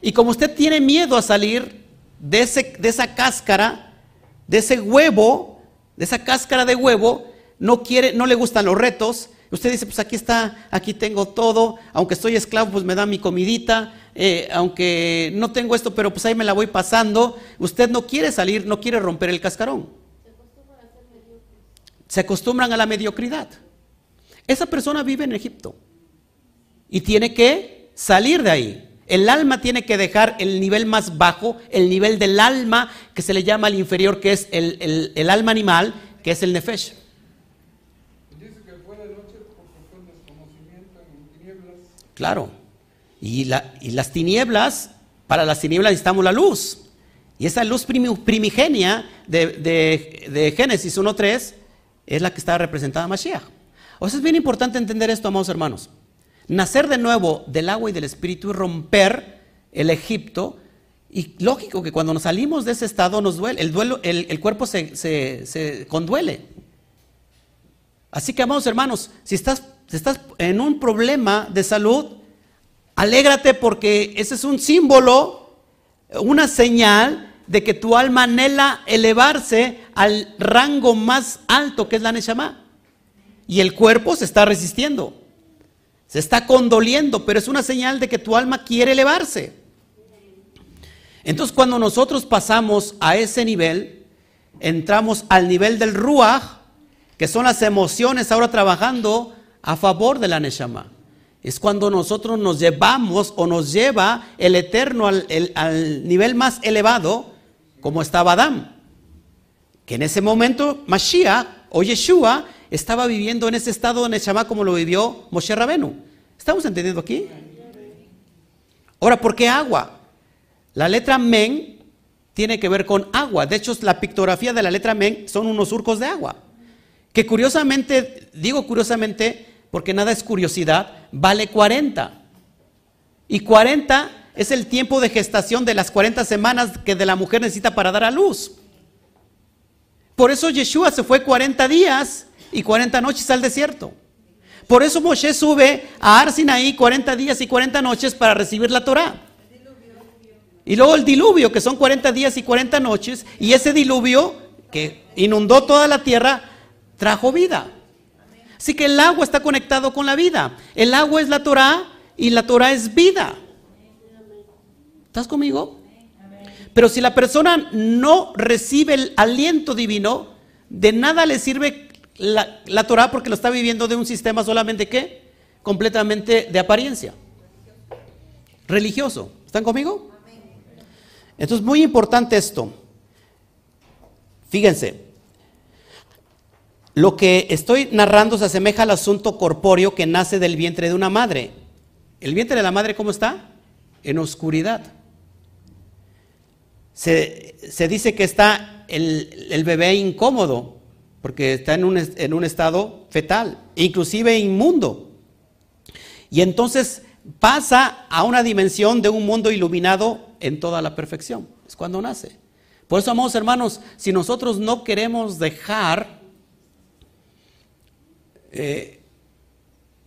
Y como usted tiene miedo a salir, de, ese, de esa cáscara, de ese huevo, de esa cáscara de huevo, no quiere, no le gustan los retos. Usted dice, pues aquí está, aquí tengo todo, aunque estoy esclavo, pues me da mi comidita, eh, aunque no tengo esto, pero pues ahí me la voy pasando. Usted no quiere salir, no quiere romper el cascarón. Se acostumbran a la mediocridad. Esa persona vive en Egipto y tiene que salir de ahí. El alma tiene que dejar el nivel más bajo, el nivel del alma que se le llama el inferior, que es el, el alma animal, que es el nefesh. Claro. Y, las tinieblas, para las tinieblas necesitamos la luz. Y esa luz primigenia de, Génesis 1.3 es la que está representada en Mashiach. O sea, es bien importante entender esto, amados hermanos. Nacer de nuevo del agua y del espíritu y romper el Egipto. Y lógico que cuando nos salimos de ese estado nos duele, el, duelo, el, cuerpo se, se, conduele. Así que, amados hermanos, si estás si estás en un problema de salud, alégrate porque ese es un símbolo, una señal de que tu alma anhela elevarse al rango más alto que es la Neshama. Y el cuerpo se está resistiendo, se está condoliendo, pero es una señal de que tu alma quiere elevarse. Entonces cuando nosotros pasamos a ese nivel, entramos al nivel del Ruach, que son las emociones ahora trabajando a favor de la Neshama. Es cuando nosotros nos llevamos o nos lleva el Eterno al, nivel más elevado, como estaba Adán. Que en ese momento Mashiach o Yeshua estaba viviendo en ese estado de Neshama como lo vivió Moshe Rabenu. ¿Estamos entendiendo aquí? Ahora, ¿por qué agua? La letra Men tiene que ver con agua. De hecho, la pictografía de la letra Men son unos surcos de agua. Que curiosamente, digo curiosamente, porque nada es curiosidad, vale 40. Y 40 es el tiempo de gestación de las 40 semanas que de la mujer necesita para dar a luz. Por eso Yeshua se fue 40 días y 40 noches al desierto. Por eso Moshe sube a Arsinaí 40 días y 40 noches para recibir la Torah. Y luego el diluvio, que son 40 días y 40 noches, y ese diluvio que inundó toda la tierra, trajo vida. Así que el agua está conectado con la vida. El agua es la Torah y la Torah es vida. ¿Estás conmigo? Pero si la persona no recibe el aliento divino, de nada le sirve la, la Torah porque lo está viviendo de un sistema solamente que completamente de apariencia. Religioso. ¿Están conmigo? Entonces, muy importante esto. Fíjense, lo que estoy narrando se asemeja al asunto corpóreo que nace del vientre de una madre. ¿El vientre de la madre cómo está? En oscuridad. Se, dice que está el, bebé incómodo, porque está en un, en un estado fetal, inclusive inmundo. Y entonces pasa a una dimensión de un mundo iluminado en toda la perfección. Es cuando nace. Por eso, amados hermanos, si nosotros no queremos dejar eh,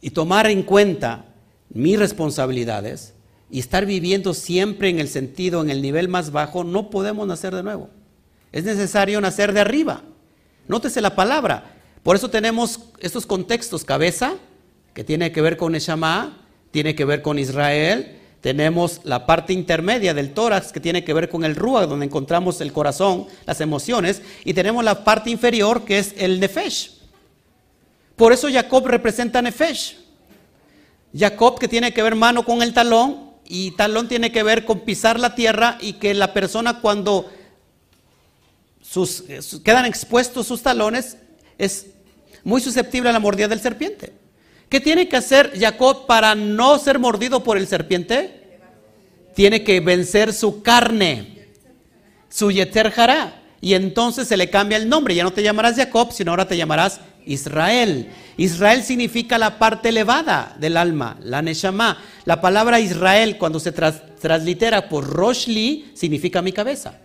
y tomar en cuenta mis responsabilidades y estar viviendo siempre en el sentido, en el nivel más bajo, no podemos nacer de nuevo. Es necesario nacer de arriba. Nótese la palabra. Por eso tenemos estos contextos, cabeza, que tiene que ver con Neshama, tiene que ver con Israel, tenemos la parte intermedia del tórax que tiene que ver con el Ruach, donde encontramos el corazón, las emociones, y tenemos la parte inferior que es el Nefesh. Por eso Jacob representa Nefesh. Jacob que tiene que ver mano con el talón y talón tiene que ver con pisar la tierra y que la persona cuando sus, quedan expuestos sus talones es muy susceptible a la mordida del serpiente. ¿Qué tiene que hacer Jacob para no ser mordido por el serpiente? Tiene que vencer su carne, su yeter Y entonces se le cambia el nombre. Ya no te llamarás Jacob, sino ahora te llamarás Israel. Israel significa la parte elevada del alma, la Neshama. La palabra Israel, cuando se translitera por Roshli, significa mi cabeza.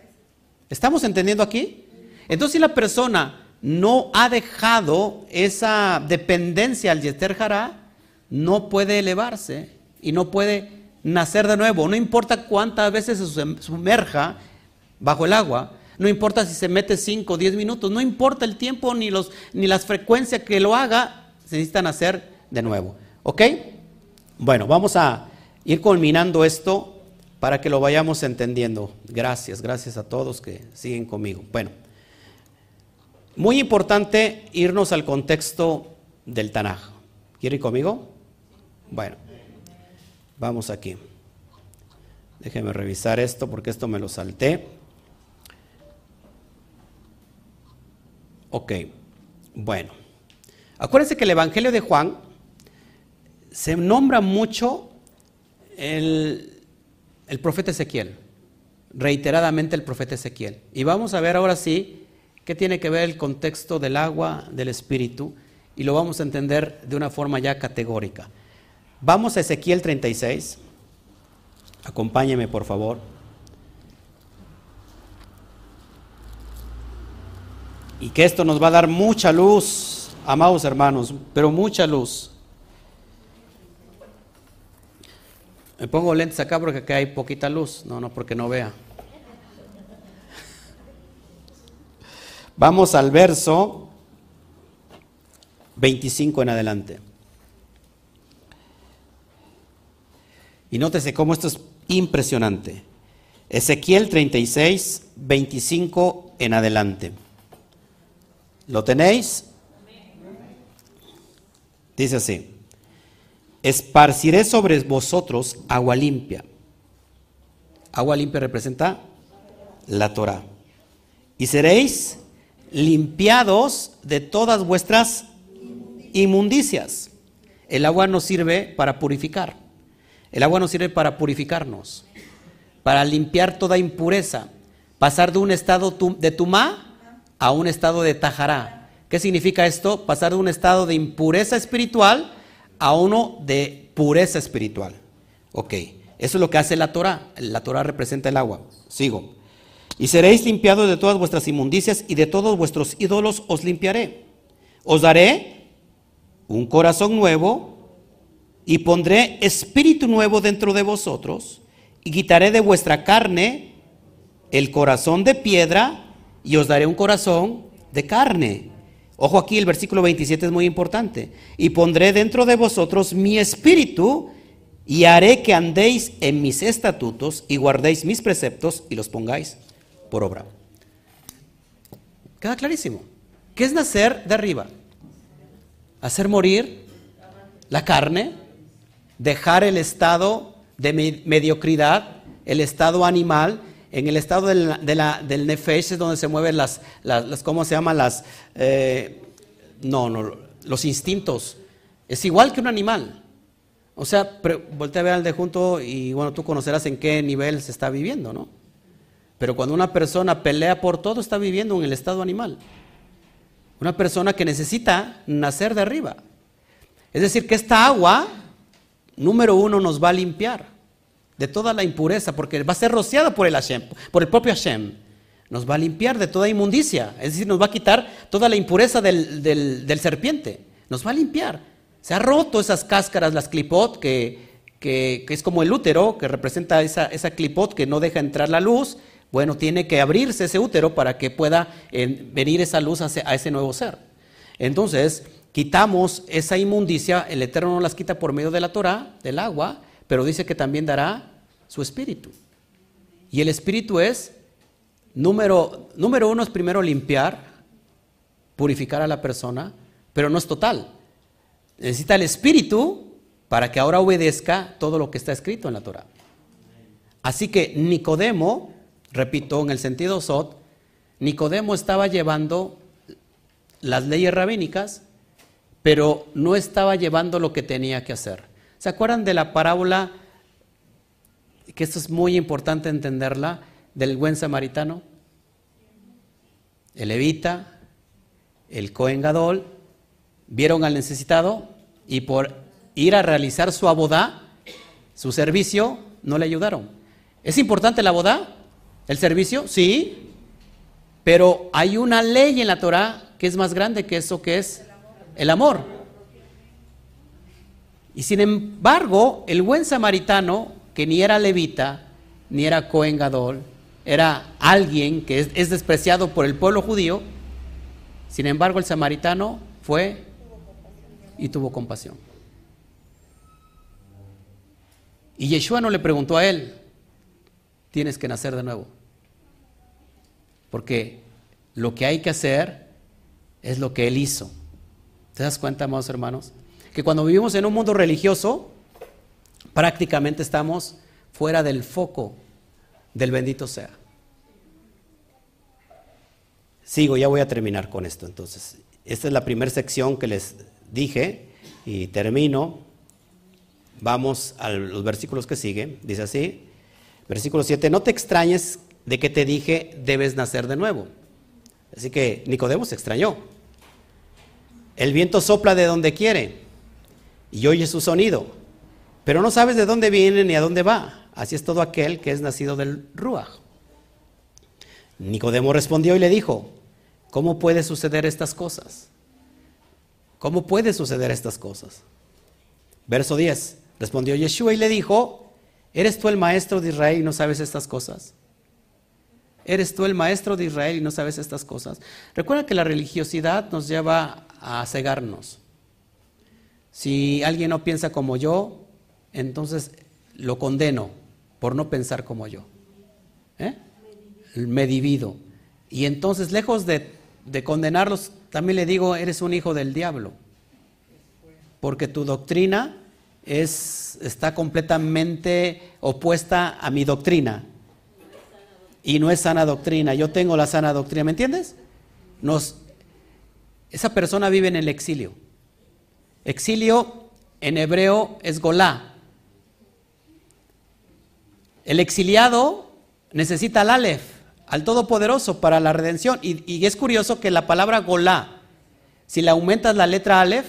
¿Estamos entendiendo aquí? Entonces, si la persona no ha dejado esa dependencia al Yeter Hará, no puede elevarse y no puede nacer de nuevo. No importa cuántas veces se sumerja bajo el agua. No importa si se mete 5 o 10 minutos, no importa el tiempo ni, los, ni las frecuencias que lo haga, se necesitan hacer de nuevo. ¿Ok? Bueno, vamos a ir culminando esto para que lo vayamos entendiendo. Gracias, gracias a todos que siguen conmigo. Bueno, muy importante irnos al contexto del Tanaj. ¿Quiere ir conmigo? Bueno, vamos aquí. Déjeme revisar esto porque esto me lo salté. Ok, bueno. Acuérdense que el Evangelio de Juan se nombra mucho el, el profeta Ezequiel, reiteradamente el profeta Ezequiel. Y vamos a ver ahora sí ¿Qué tiene que ver el contexto del agua, del espíritu? Y lo vamos a entender de una forma ya categórica. Vamos a Ezequiel 36. Acompáñeme, por favor. Y que esto nos va a dar mucha luz, amados hermanos, pero mucha luz. Me pongo lentes acá porque acá hay poquita luz. No, no, porque no vea. Vamos al verso 25 en adelante. Y nótese cómo esto es impresionante. Ezequiel 36, 25 en adelante. ¿Lo tenéis? Dice así, esparciré sobre vosotros agua limpia. Agua limpia representa la Torah. Y seréis limpiados de todas vuestras inmundicias. El agua nos sirve para purificar. El agua nos sirve para purificarnos, para limpiar toda impureza, pasar de un estado de tumá a un estado de tajará. ¿Qué significa esto? Pasar de un estado de impureza espiritual a uno de pureza espiritual. Ok, eso es lo que hace la Torah. La Torah representa el agua. Sigo. Y seréis limpiados de todas vuestras inmundicias y de todos vuestros ídolos os limpiaré. Os daré un corazón nuevo y pondré espíritu nuevo dentro de vosotros y quitaré de vuestra carne el corazón de piedra y os daré un corazón de carne. Ojo aquí, el versículo 27 es muy importante. Y pondré dentro de vosotros mi espíritu y haré que andéis en mis estatutos y guardéis mis preceptos y los pongáis por obra. Queda clarísimo. ¿Qué es nacer de arriba? Hacer morir la carne, dejar el estado de mediocridad, el estado animal, en el estado del nefesh es donde se mueven las, las, ¿cómo se llaman? Las, eh, no, no, los instintos. Es igual que un animal. O sea, voltea a ver al de junto y bueno, tú conocerás en qué nivel se está viviendo, ¿no? Pero cuando una persona pelea por todo, está viviendo en el estado animal. Una persona que necesita nacer de arriba. Es decir, que esta agua, número uno, nos va a limpiar de toda la impureza, porque va a ser rociada por el Hashem, por el propio Hashem. Nos va a limpiar de toda inmundicia, es decir, nos va a quitar toda la impureza del, serpiente. Nos va a limpiar. Se ha roto esas cáscaras, las clipot, que, que, es como el útero, que representa esa, esa clipot que no deja entrar la luz, bueno, tiene que abrirse ese útero para que pueda eh, venir esa luz a ese nuevo ser. Entonces, quitamos esa inmundicia, el Eterno no las quita por medio de la Torah, del agua, pero dice que también dará su espíritu. Y el espíritu es, número, número uno es primero limpiar, purificar a la persona, pero no es total. Necesita el espíritu para que ahora obedezca todo lo que está escrito en la Torah. Así que Nicodemo Repito, en el sentido Sot, Nicodemo estaba llevando las leyes rabínicas, pero no estaba llevando lo que tenía que hacer. ¿Se acuerdan de la parábola, que esto es muy importante entenderla, del buen samaritano? El levita, el Cohen Gadol, vieron al necesitado y por ir a realizar su abodá, su servicio, no le ayudaron. ¿Es importante la abodá? ¿El servicio? Sí. Pero hay una ley en la Torah que es más grande que eso que es el amor. Y sin embargo, el buen samaritano, que ni era levita, ni era Cohen Gadol, era alguien que es, es despreciado por el pueblo judío, sin embargo el samaritano fue y tuvo compasión. Y Yeshua no le preguntó a él, tienes que nacer de nuevo. Porque lo que hay que hacer es lo que él hizo. ¿Te das cuenta, amados hermanos? Que cuando vivimos en un mundo religioso, prácticamente estamos fuera del foco del bendito sea. Sigo, ya voy a terminar con esto. Entonces, esta es la primera sección que les dije y termino. Vamos a los versículos que siguen. Dice así, versículo 7, no te extrañes de que te dije, debes nacer de nuevo. Así que Nicodemo se extrañó. El viento sopla de donde quiere y oye su sonido, pero no sabes de dónde viene ni a dónde va. Así es todo aquel que es nacido del Ruach. Nicodemo respondió y le dijo, ¿cómo puede suceder estas cosas? ¿Cómo puede suceder estas cosas? Verso 10. Respondió Yeshua y le dijo, ¿eres tú el maestro de Israel y no sabes estas cosas? ¿Eres tú el maestro de Israel y no sabes estas cosas? Recuerda que la religiosidad nos lleva a cegarnos. Si alguien no piensa como yo, entonces lo condeno por no pensar como yo. ¿Eh? Me divido. Y entonces, lejos de, de condenarlos, también le digo, eres un hijo del diablo. Porque tu doctrina es, está completamente opuesta a mi doctrina. Y no es sana doctrina. Yo tengo la sana doctrina, ¿me entiendes? Nos, esa persona vive en el exilio. Exilio en hebreo es golá. El exiliado necesita al Aleph, al Todopoderoso, para la redención. Y, es curioso que la palabra golá, si le aumentas la letra Aleph,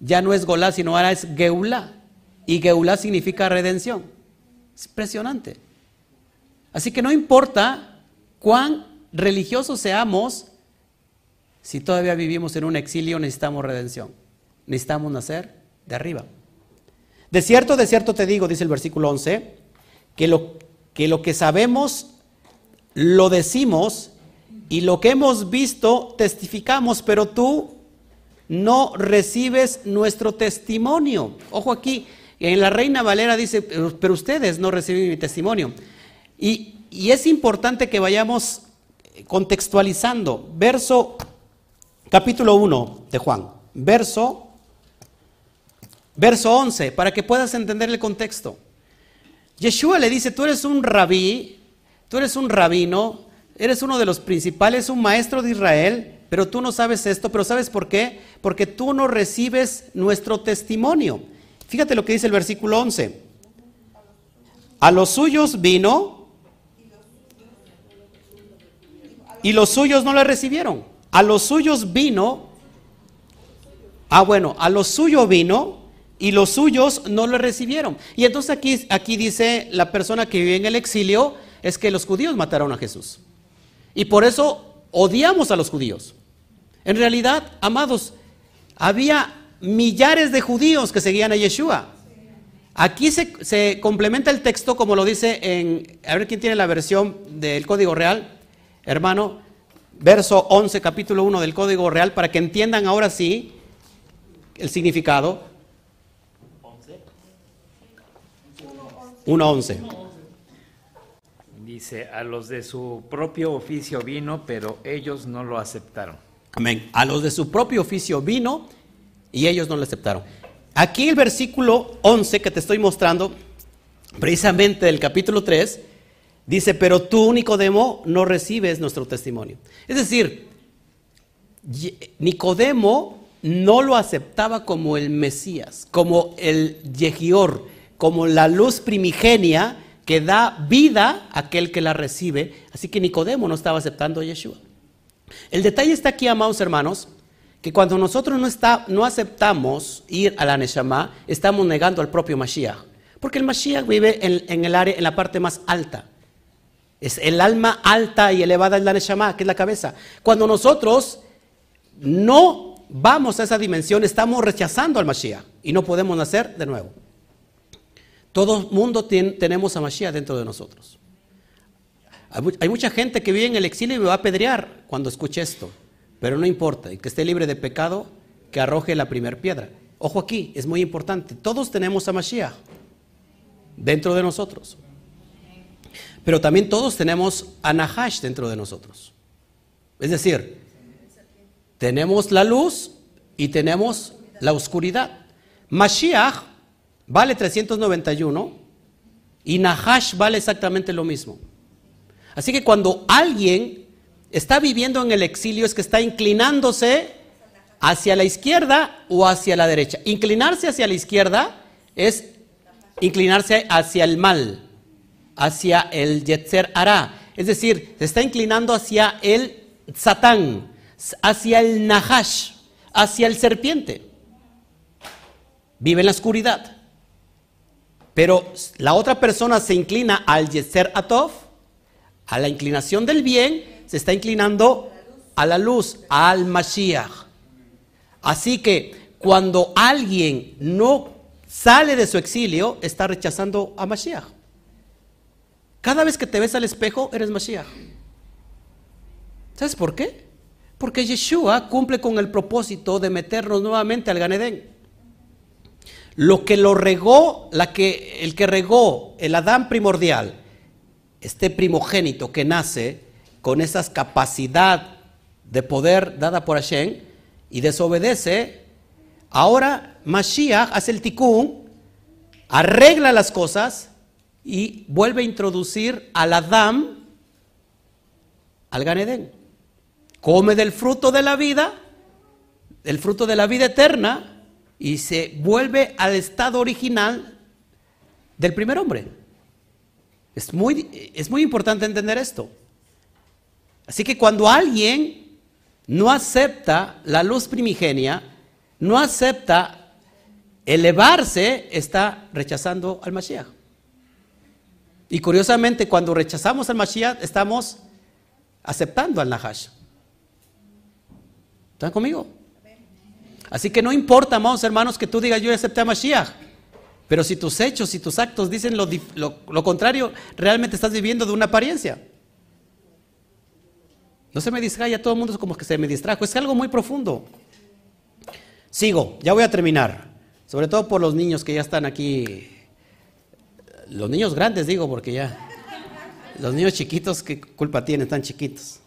ya no es golá, sino ahora es geulá. Y geulá significa redención. Es impresionante. Así que no importa cuán religiosos seamos, si todavía vivimos en un exilio necesitamos redención. Necesitamos nacer de arriba. De cierto, de cierto te digo, dice el versículo 11, que lo que, sabemos lo decimos y lo que hemos visto testificamos, pero tú no recibes nuestro testimonio. Ojo aquí, en la Reina Valera dice, pero ustedes no reciben mi testimonio. Y, y es importante que vayamos contextualizando. Verso, capítulo 1 de Juan, verso, verso 11, para que puedas entender el contexto. Yeshua le dice, tú eres un rabí, tú eres un rabino, eres uno de los principales, un maestro de Israel, pero tú no sabes esto, pero ¿sabes por qué? Porque tú no recibes nuestro testimonio. Fíjate lo que dice el versículo 11. A los suyos vino y los suyos no le recibieron. A los suyos vino, ah bueno, a los suyos vino y los suyos no le recibieron. Y entonces aquí, aquí dice la persona que vive en el exilio, es que los judíos mataron a Jesús. Y por eso odiamos a los judíos. En realidad, amados, había millares de judíos que seguían a Yeshua. Aquí se, se, complementa el texto como lo dice en, a ver quién tiene la versión del Código Real, hermano, verso 11, capítulo 1 del Código Real, para que entiendan ahora sí el significado. 1.11. Dice, a los de su propio oficio vino, pero ellos no lo aceptaron. Amén. A los de su propio oficio vino y ellos no lo aceptaron. Aquí el versículo 11 que te estoy mostrando, precisamente del capítulo 3, dice, pero tú, Nicodemo, no recibes nuestro testimonio. Es decir, Nicodemo no lo aceptaba como el Mesías, como el Yehior, como la luz primigenia que da vida a aquel que la recibe. Así que Nicodemo no estaba aceptando a Yeshua. El detalle está aquí, amados hermanos, que cuando nosotros no, no aceptamos ir a la Neshama, estamos negando al propio Mashiach. Porque el Mashiach vive en, el área, en la parte más alta. Es el alma alta y elevada en la Neshama, que es la cabeza. Cuando nosotros no vamos a esa dimensión, estamos rechazando al Mashiach y no podemos nacer de nuevo. Todo mundo tiene, tenemos a Mashiach dentro de nosotros. Hay, mucha gente que vive en el exilio y me va a apedrear cuando escuche esto, pero no importa, y que esté libre de pecado, que arroje la primera piedra. Ojo aquí, es muy importante. Todos tenemos a Mashiach dentro de nosotros. Pero también todos tenemos a Nahash dentro de nosotros. Es decir, tenemos la luz y tenemos la oscuridad. Mashiach vale 391 y Nahash vale exactamente lo mismo. Así que cuando alguien está viviendo en el exilio es que está inclinándose hacia la izquierda o hacia la derecha. Inclinarse hacia la izquierda es inclinarse hacia el mal, hacia el Yetzer Ara. Es decir, se está inclinando hacia el Satán, hacia el Nahash, hacia el serpiente. Vive en la oscuridad. Pero la otra persona se inclina al Yetzer Atov, a la inclinación del bien, se está inclinando a la luz, al Mashiach. Así que cuando alguien no sale de su exilio, está rechazando a Mashiach. Cada vez que te ves al espejo, eres Mashiach. ¿Sabes por qué? Porque Yeshua cumple con el propósito de meternos nuevamente al Ganedén. Lo que lo regó, la que, el que regó el Adán primordial, este primogénito que nace con esa capacidad de poder dada por Hashem, y desobedece, ahora Mashiach hace el tikkun, arregla las cosas y vuelve a introducir al Adán al Ganedén. Come del fruto de la vida, del fruto de la vida eterna, y se vuelve al estado original del primer hombre. Es muy, es muy importante entender esto. Así que cuando alguien no acepta la luz primigenia, no acepta elevarse, está rechazando al Mashiach. Y curiosamente, cuando rechazamos al Mashiach, estamos aceptando al Nahash. ¿Están conmigo? Así que no importa, amados hermanos, que tú digas yo acepté a Mashiach. Pero si tus hechos y tus actos dicen lo, lo contrario, realmente estás viviendo de una apariencia. No se me distraiga, todo el mundo es como que se me distrajo. Es algo muy profundo. Sigo, ya voy a terminar. Sobre todo por los niños que ya están aquí. Los niños grandes, digo, porque ya. Los niños chiquitos, ¿qué culpa tienen? Están chiquitos.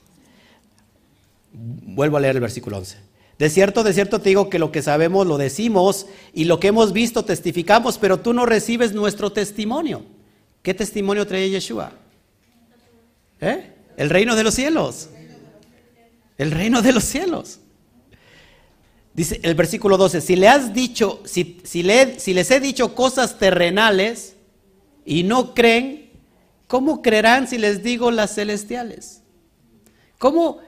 Vuelvo a leer el versículo 11. De cierto, de cierto te digo que lo que sabemos lo decimos y lo que hemos visto testificamos, pero tú no recibes nuestro testimonio. ¿Qué testimonio trae Yeshua? ¿Eh? El reino de los cielos el reino de los cielos. Dice el versículo 12, si has si les he dicho cosas terrenales y no creen, ¿cómo creerán si les digo las celestiales? ¿Cómo,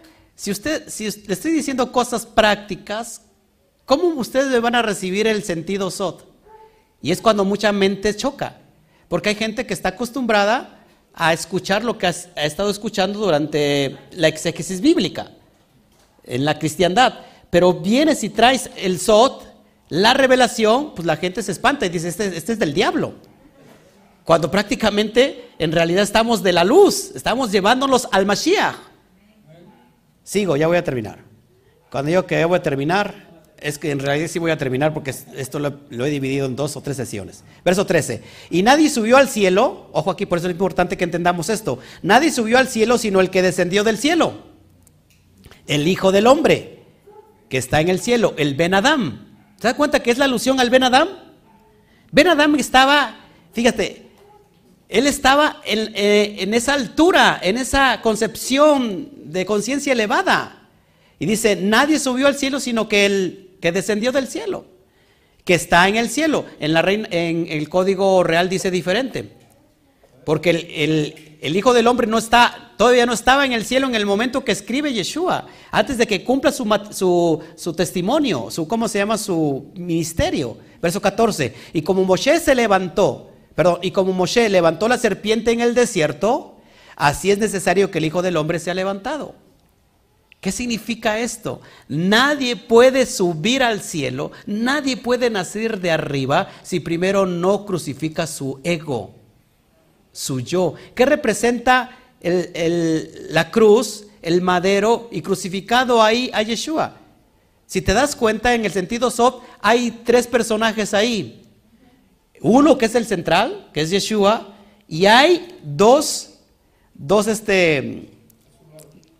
si usted, le estoy diciendo cosas prácticas, cómo ustedes van a recibir el sentido sot? Y es cuando mucha mente choca, porque hay gente que está acostumbrada a escuchar lo que ha estado escuchando durante la exégesis bíblica en la cristiandad. Pero vienes y traes el Sot, la revelación, pues la gente se espanta y dice, este, este, es del diablo. Cuando prácticamente en realidad estamos de la luz, estamos llevándolos al Mashiach. Sigo, ya voy a terminar. Cuando digo que voy a terminar, es que en realidad sí voy a terminar porque esto lo, lo, he dividido en dos o tres sesiones. Verso 13. Y nadie subió al cielo, ojo aquí, por eso es importante que entendamos esto. Nadie subió al cielo sino el que descendió del cielo el Hijo del Hombre, que está en el cielo, el Ben Adam. ¿Se da cuenta que es la alusión al Ben Adam? Ben Adam estaba, fíjate, él estaba en, eh, en esa altura, en esa concepción de conciencia elevada. Y dice, nadie subió al cielo sino que el que descendió del cielo, que está en el cielo. En, la en el código real dice diferente. Porque el, Hijo del Hombre no está, todavía no estaba en el cielo en el momento que escribe Yeshua, antes de que cumpla su, su, testimonio, su, ¿cómo se llama? Su ministerio. Verso 14. Y como Moshe se levantó, perdón, y como Moshe levantó la serpiente en el desierto, así es necesario que el Hijo del Hombre sea levantado. ¿Qué significa esto? Nadie puede subir al cielo, nadie puede nacer de arriba si primero no crucifica su ego su yo. ¿Qué representa la cruz, el madero y crucificado ahí a Yeshua. Si te das cuenta, en el sentido soft, hay tres personajes ahí. Uno que es el central, que es Yeshua, y hay dos, dos, este,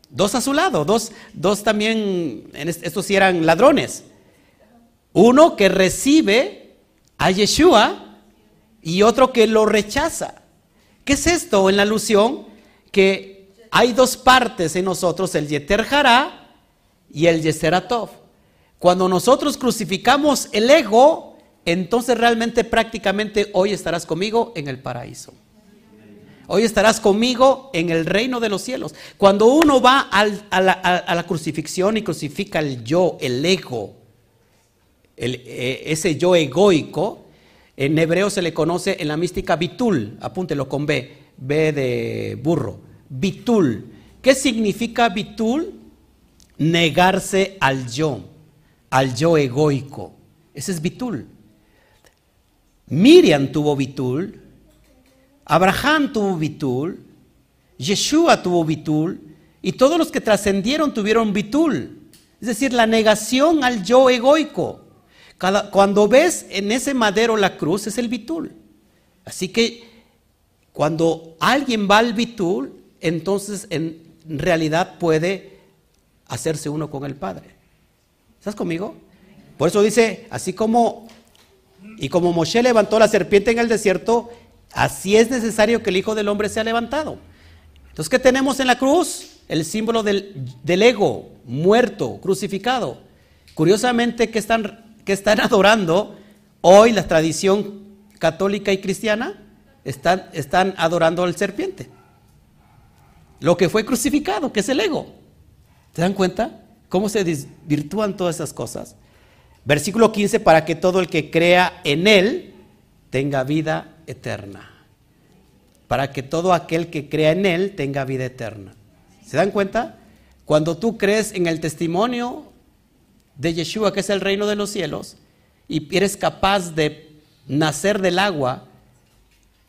dos a su lado, dos, dos también, estos sí eran ladrones. Uno que recibe a Yeshua y otro que lo rechaza. ¿Qué es esto en la alusión? Que hay dos partes en nosotros, el Yeter Hará y el Yeseratov. Cuando nosotros crucificamos el ego, entonces realmente prácticamente hoy estarás conmigo en el paraíso. Hoy estarás conmigo en el reino de los cielos. Cuando uno va a, la, crucifixión y crucifica el yo, el ego, eh, ese yo egoico, en hebreo se le conoce en la mística bitul, apúntelo con B, B de burro, bitul. ¿Qué significa bitul? Negarse al yo, al yo egoico. Ese es bitul. Miriam tuvo bitul, Abraham tuvo bitul, Yeshua tuvo bitul, y todos los que trascendieron tuvieron bitul. Es decir, la negación al yo egoico. cuando ves en ese madero la cruz es el bitul. Así que cuando alguien va al bitul, entonces en realidad puede hacerse uno con el Padre. ¿Estás conmigo? Por eso dice, así como, y como Moshe levantó la serpiente en el desierto, Así es necesario que el Hijo del Hombre sea levantado. Entonces, ¿qué tenemos en la cruz? El símbolo del, ego, muerto, crucificado. Curiosamente, ¿qué están, están adorando hoy la tradición católica y cristiana? Están, están adorando al serpiente. Lo que fue crucificado, que es el ego. ¿Se dan cuenta? ¿Cómo se desvirtúan todas esas cosas? Versículo 15, para que todo el que crea en Él tenga vida eterna, para que todo aquel que crea en Él tenga vida eterna. ¿Se dan cuenta? Cuando tú crees en el testimonio de Yeshua, que es el reino de los cielos, y eres capaz de nacer del agua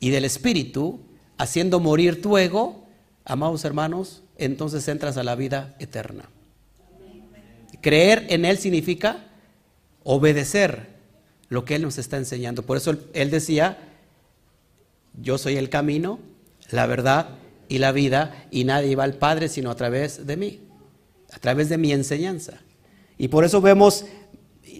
y del espíritu, haciendo morir tu ego, amados hermanos, entonces entras a la vida eterna. Creer en Él significa obedecer lo que Él nos está enseñando. Por eso Él decía, yo soy el camino, la verdad y la vida, y nadie va al Padre sino a través de mí, a través de mi enseñanza. Y por eso vemos,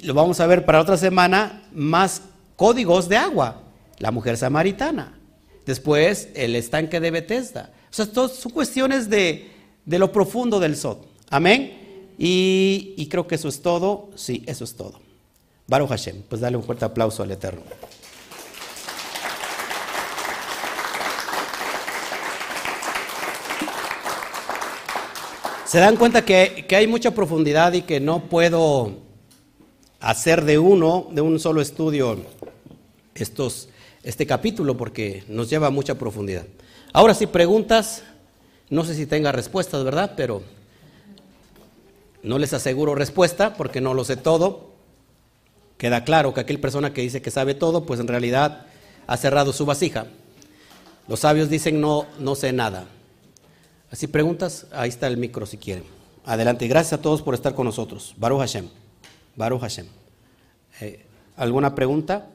lo vamos a ver para otra semana, más códigos de agua. La mujer samaritana, después el estanque de Bethesda. O sea, son cuestiones de, lo profundo del Sod. Amén. Y creo que eso es todo. Sí, eso es todo. Baruch Hashem. Pues dale un fuerte aplauso al Eterno. Se dan cuenta que, hay mucha profundidad y que no puedo hacer de uno, de un solo estudio, estos, este capítulo porque nos lleva a mucha profundidad. Ahora si preguntas, no sé si tenga respuestas, ¿verdad? Pero no les aseguro respuesta porque no lo sé todo. Queda claro que aquel persona que dice que sabe todo, pues en realidad ha cerrado su vasija. Los sabios dicen no, no sé nada. Así preguntas, ahí está el micro si quieren. Adelante, gracias a todos por estar con nosotros. Baruch Hashem. Baruch Hashem. Eh, ¿Alguna pregunta?